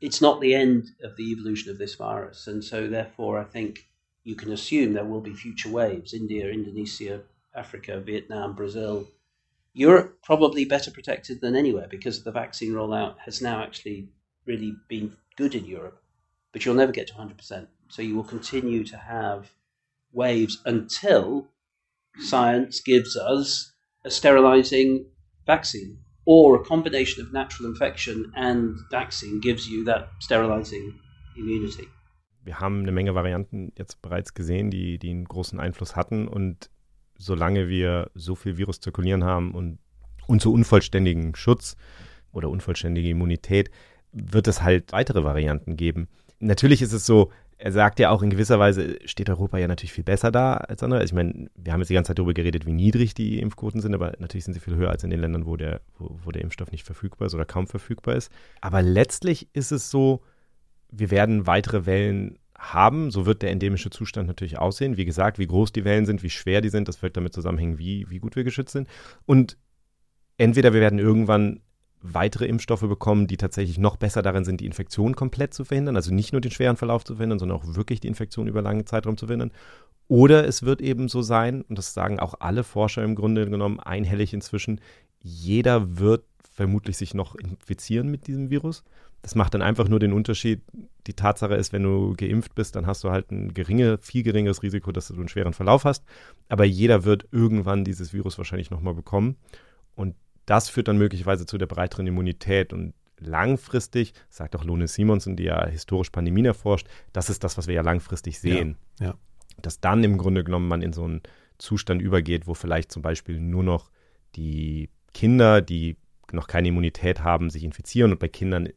it's not the end of the evolution of this virus, and so therefore I think you can assume there will be future waves: India, Indonesia, Africa, Vietnam, Brazil. Europe probably better protected than anywhere because the vaccine rollout has now actually really been good in Europe but you'll never get to 100%. So you will continue to have waves until science gives us a sterilizing vaccine or a combination of natural infection and vaccine gives you that sterilizing immunity. Wir haben eine Menge Varianten jetzt bereits gesehen, die, die einen großen Einfluss hatten und solange wir so viel Virus zirkulieren haben und, und so unvollständigen Schutz oder unvollständige Immunität, wird es halt weitere Varianten geben natürlich ist es so, er sagt ja auch in gewisser Weise steht Europa ja natürlich viel besser da als andere. Ich meine, wir haben jetzt die ganze Zeit darüber geredet, wie niedrig die Impfquoten sind, aber natürlich sind sie viel höher als in den Ländern, wo der, wo, wo der Impfstoff nicht verfügbar ist oder kaum verfügbar ist. Aber letztlich ist es so, wir werden weitere Wellen haben. So wird der endemische Zustand natürlich aussehen. Wie gesagt, wie groß die Wellen sind, wie schwer die sind, das wird damit zusammenhängen, wie, wie gut wir geschützt sind. Und entweder wir werden irgendwann weitere Impfstoffe bekommen, die tatsächlich noch besser darin sind, die Infektion komplett zu verhindern, also nicht nur den schweren Verlauf zu verhindern, sondern auch wirklich die Infektion über lange Zeitraum zu verhindern. Oder es wird eben so sein, und das sagen auch alle Forscher im Grunde genommen einhellig inzwischen, jeder wird vermutlich sich noch infizieren mit diesem Virus. Das macht dann einfach nur den Unterschied. Die Tatsache ist, wenn du geimpft bist, dann hast du halt ein geringe, viel geringeres Risiko, dass du einen schweren Verlauf hast. Aber jeder wird irgendwann dieses Virus wahrscheinlich nochmal bekommen. Und das führt dann möglicherweise zu der breiteren Immunität und langfristig, sagt auch Lone Simonsen, die ja historisch Pandemien erforscht, das ist das, was wir ja langfristig sehen. Ja, ja. Dass dann im Grunde genommen man in so einen Zustand übergeht, wo vielleicht zum Beispiel nur noch die Kinder, die noch keine Immunität haben, sich infizieren und bei Kindern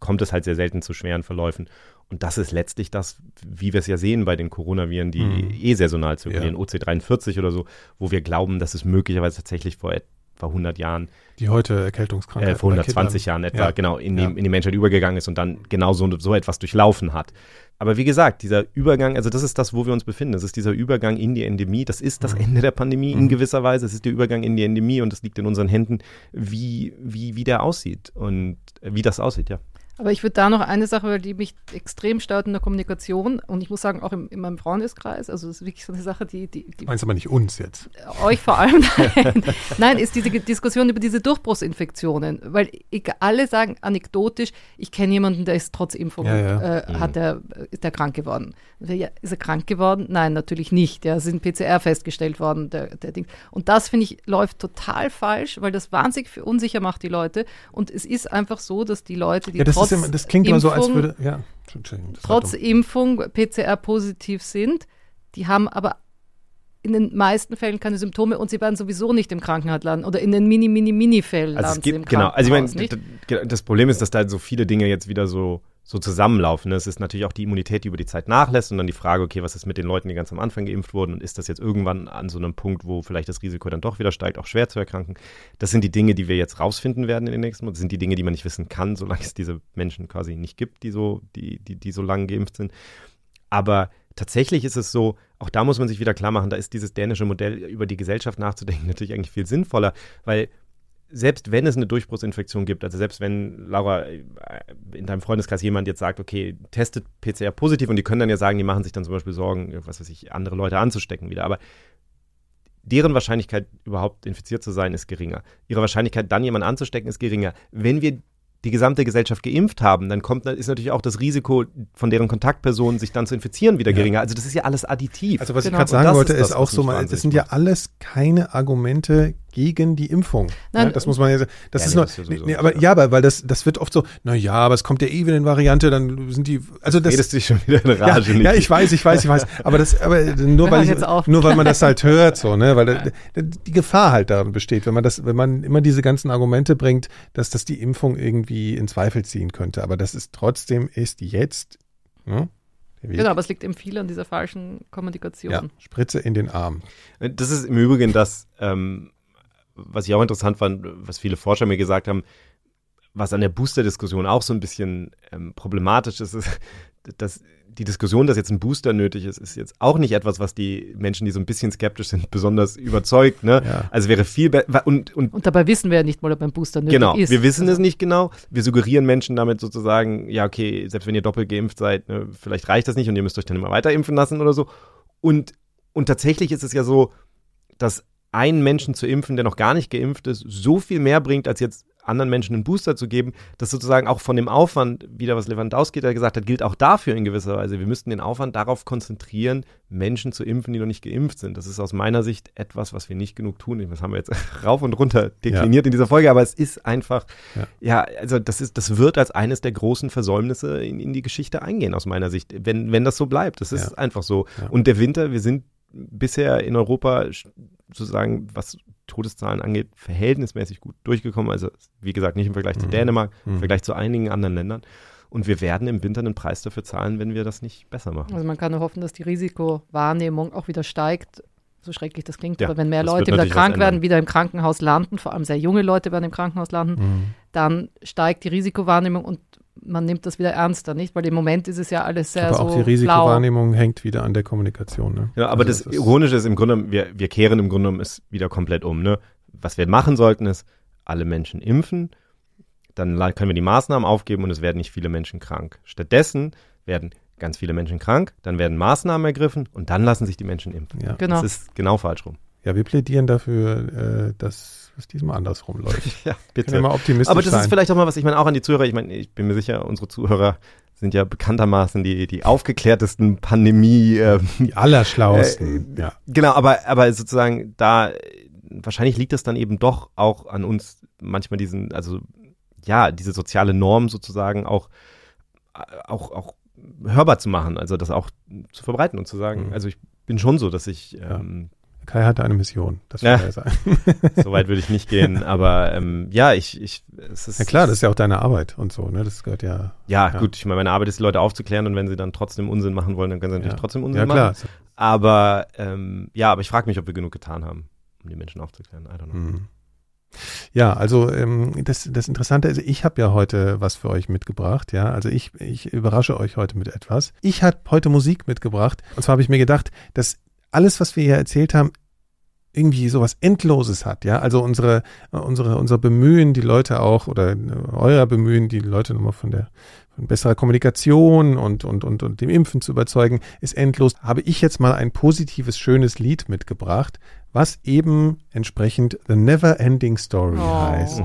kommt es halt sehr selten zu schweren Verläufen. Und das ist letztlich das, wie wir es ja sehen bei den Coronaviren, die mhm. eh saisonal zirkulieren, ja. OC43 oder so, wo wir glauben, dass es möglicherweise tatsächlich vor vor 100 Jahren. Die heute Erkältungskrankheit. Äh, vor 120 Jahren etwa, ja. genau, in die, ja. in die Menschheit übergegangen ist und dann genau so, so etwas durchlaufen hat. Aber wie gesagt, dieser Übergang, also das ist das, wo wir uns befinden. Das ist dieser Übergang in die Endemie. Das ist das mhm. Ende der Pandemie in mhm. gewisser Weise. Es ist der Übergang in die Endemie und es liegt in unseren Händen, wie, wie, wie der aussieht und wie das aussieht, ja. Aber ich würde da noch eine Sache, die mich extrem stört in der Kommunikation und ich muss sagen, auch im, in meinem Freundeskreis, also das ist wirklich so eine Sache, die. die, die Meinst aber nicht uns jetzt? Euch vor allem, [LAUGHS] nein. nein, ist diese Diskussion über diese Durchbruchsinfektionen, weil ich, alle sagen anekdotisch, ich kenne jemanden, der ist trotz Impfung, ja, ja. Äh, mhm. hat der, ist der krank geworden. Ja, ist er krank geworden? Nein, natürlich nicht. Ja, sind PCR festgestellt worden, der, der Ding. Und das, finde ich, läuft total falsch, weil das wahnsinnig unsicher macht die Leute. Und es ist einfach so, dass die Leute, die ja, trotz immer, das klingt Impfung, immer so, als würde, ja. Trotz Impfung PCR positiv sind, die haben aber in den meisten Fällen keine Symptome und sie werden sowieso nicht im Krankenhaus landen oder in den mini, mini, mini Fällen also landen es gibt, Genau, also ich meine, das Problem ist, dass da so viele Dinge jetzt wieder so so zusammenlaufen. Ne? Es ist natürlich auch die Immunität, die über die Zeit nachlässt und dann die Frage, okay, was ist mit den Leuten, die ganz am Anfang geimpft wurden und ist das jetzt irgendwann an so einem Punkt, wo vielleicht das Risiko dann doch wieder steigt, auch schwer zu erkranken. Das sind die Dinge, die wir jetzt rausfinden werden in den nächsten Monaten. Das sind die Dinge, die man nicht wissen kann, solange es diese Menschen quasi nicht gibt, die so, die, die, die so lange geimpft sind. Aber tatsächlich ist es so, auch da muss man sich wieder klar machen, da ist dieses dänische Modell über die Gesellschaft nachzudenken [LAUGHS] natürlich eigentlich viel sinnvoller, weil selbst wenn es eine Durchbruchsinfektion gibt, also selbst wenn, Laura, in deinem Freundeskreis jemand jetzt sagt, okay, testet PCR positiv und die können dann ja sagen, die machen sich dann zum Beispiel Sorgen, was weiß ich, andere Leute anzustecken wieder, aber deren Wahrscheinlichkeit überhaupt infiziert zu sein ist geringer. Ihre Wahrscheinlichkeit dann jemanden anzustecken ist geringer. Wenn wir die gesamte Gesellschaft geimpft haben, dann kommt, ist natürlich auch das Risiko von deren Kontaktpersonen, sich dann zu infizieren, wieder geringer. Ja. Also das ist ja alles additiv. Also was genau. ich gerade sagen wollte, ist, ist auch so, mal, das sind ja alles keine Argumente gegen die Impfung. Nein, ja, das muss man ja sagen. Das ja, ist nee, noch, das ist nee, aber ja, aber weil das, das wird oft so, na ja, aber es kommt ja eh wieder in Variante, dann sind die, also das. Redest dich schon wieder in Rage. Ja, ja, ich weiß, ich weiß, ich weiß. Aber das, aber [LAUGHS] nur weil ich, nur weil man das halt hört, so, ne, weil da, die Gefahr halt darin besteht, wenn man das, wenn man immer diese ganzen Argumente bringt, dass das die Impfung irgendwie in Zweifel ziehen könnte. Aber das ist trotzdem ist jetzt, ne? Genau, aber es liegt eben viel an dieser falschen Kommunikation. Ja, Spritze in den Arm. Das ist im Übrigen das, ähm, was ich auch interessant fand, was viele Forscher mir gesagt haben, was an der Booster-Diskussion auch so ein bisschen ähm, problematisch ist, ist, dass die Diskussion, dass jetzt ein Booster nötig ist, ist jetzt auch nicht etwas, was die Menschen, die so ein bisschen skeptisch sind, besonders überzeugt. Ne? Ja. Also wäre viel besser. Und, und, und, dabei wissen wir ja nicht mal, ob ein Booster nötig genau, ist. Genau, wir wissen also. es nicht genau. Wir suggerieren Menschen damit sozusagen, ja, okay, selbst wenn ihr doppelt geimpft seid, ne, vielleicht reicht das nicht und ihr müsst euch dann immer weiter impfen lassen oder so. Und, und tatsächlich ist es ja so, dass einen Menschen zu impfen, der noch gar nicht geimpft ist, so viel mehr bringt, als jetzt anderen Menschen einen Booster zu geben, dass sozusagen auch von dem Aufwand, wieder was Lewandowski da gesagt hat, gilt auch dafür in gewisser Weise. Wir müssten den Aufwand darauf konzentrieren, Menschen zu impfen, die noch nicht geimpft sind. Das ist aus meiner Sicht etwas, was wir nicht genug tun. Das haben wir jetzt [LAUGHS] rauf und runter dekliniert ja. in dieser Folge, aber es ist einfach, ja. ja, also das ist, das wird als eines der großen Versäumnisse in, in die Geschichte eingehen, aus meiner Sicht, wenn, wenn das so bleibt. Das ist ja. einfach so. Und der Winter, wir sind bisher in Europa sozusagen, was Todeszahlen angeht, verhältnismäßig gut durchgekommen. Also, wie gesagt, nicht im Vergleich mhm. zu Dänemark, im mhm. Vergleich zu einigen anderen Ländern. Und wir werden im Winter einen Preis dafür zahlen, wenn wir das nicht besser machen. Also man kann nur hoffen, dass die Risikowahrnehmung auch wieder steigt. So schrecklich das klingt, ja, aber wenn mehr Leute wieder krank werden, wieder im Krankenhaus landen, vor allem sehr junge Leute werden im Krankenhaus landen, mhm. dann steigt die Risikowahrnehmung und man nimmt das wieder ernster, nicht? Weil im Moment ist es ja alles sehr aber so auch die Risikowahrnehmung blau. hängt wieder an der Kommunikation. Ne? Ja, aber also das, das Ironische ist im Grunde, wir, wir kehren im Grunde es wieder komplett um. Ne? Was wir machen sollten, ist alle Menschen impfen, dann können wir die Maßnahmen aufgeben und es werden nicht viele Menschen krank. Stattdessen werden ganz viele Menschen krank, dann werden Maßnahmen ergriffen und dann lassen sich die Menschen impfen. Ja. Genau. Das ist genau falsch rum. Ja, wir plädieren dafür, äh, dass es diesmal andersrum läuft. [LAUGHS] ja, bitte. Wir mal optimistisch Aber das sein. ist vielleicht auch mal was, ich meine, auch an die Zuhörer, ich meine, ich bin mir sicher, unsere Zuhörer sind ja bekanntermaßen die, die aufgeklärtesten Pandemie. Äh, die allerschlauesten, äh, ja. Genau, aber, aber sozusagen da, wahrscheinlich liegt es dann eben doch auch an uns, manchmal diesen, also ja, diese soziale Norm sozusagen auch, auch, auch hörbar zu machen, also das auch zu verbreiten und zu sagen, mhm. also ich bin schon so, dass ich ähm, Kai hatte eine Mission, das ja. er sein. [LAUGHS] so weit würde ich nicht gehen, aber ähm, ja, ich, ich es ist. Ja klar, das ist ja auch deine Arbeit und so, ne? Das gehört ja. Ja, ja. gut, ich meine, meine Arbeit ist, die Leute aufzuklären und wenn sie dann trotzdem Unsinn machen wollen, dann können sie natürlich ja. trotzdem Unsinn ja, klar. machen. Aber ähm, ja, aber ich frage mich, ob wir genug getan haben, um die Menschen aufzuklären. I don't know. Mhm. Ja, also ähm, das, das Interessante ist, ich habe ja heute was für euch mitgebracht, ja. Also ich, ich überrasche euch heute mit etwas. Ich habe heute Musik mitgebracht. Und zwar habe ich mir gedacht, dass alles, was wir hier erzählt haben, irgendwie sowas Endloses hat, ja. Also unsere, unsere, unser Bemühen, die Leute auch, oder euer Bemühen, die Leute nochmal von der von besserer Kommunikation und, und, und, und dem Impfen zu überzeugen, ist endlos. Habe ich jetzt mal ein positives, schönes Lied mitgebracht, was eben entsprechend The Never Ending Story oh. heißt.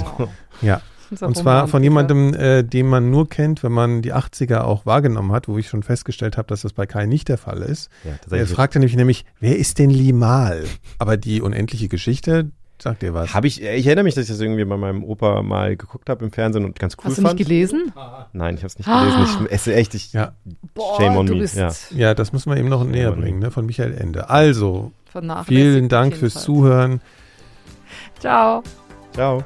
Ja. Und zwar von jemandem, äh, den man nur kennt, wenn man die 80er auch wahrgenommen hat, wo ich schon festgestellt habe, dass das bei Kai nicht der Fall ist. Ja, er fragte nämlich, nämlich, wer ist denn Limal? Aber die unendliche Geschichte, Sagt dir was? Habe ich, ich erinnere mich, dass ich das irgendwie bei meinem Opa mal geguckt habe im Fernsehen und ganz cool Hast fand. Hast du nicht gelesen? Nein, ich habe es nicht gelesen. Ich esse echt, ich, ja. Boah, shame on me. Ja. ja. das müssen wir eben noch shame näher bringen, ne, von Michael Ende. Also, vielen Dank fürs Zuhören. Ciao. Ciao.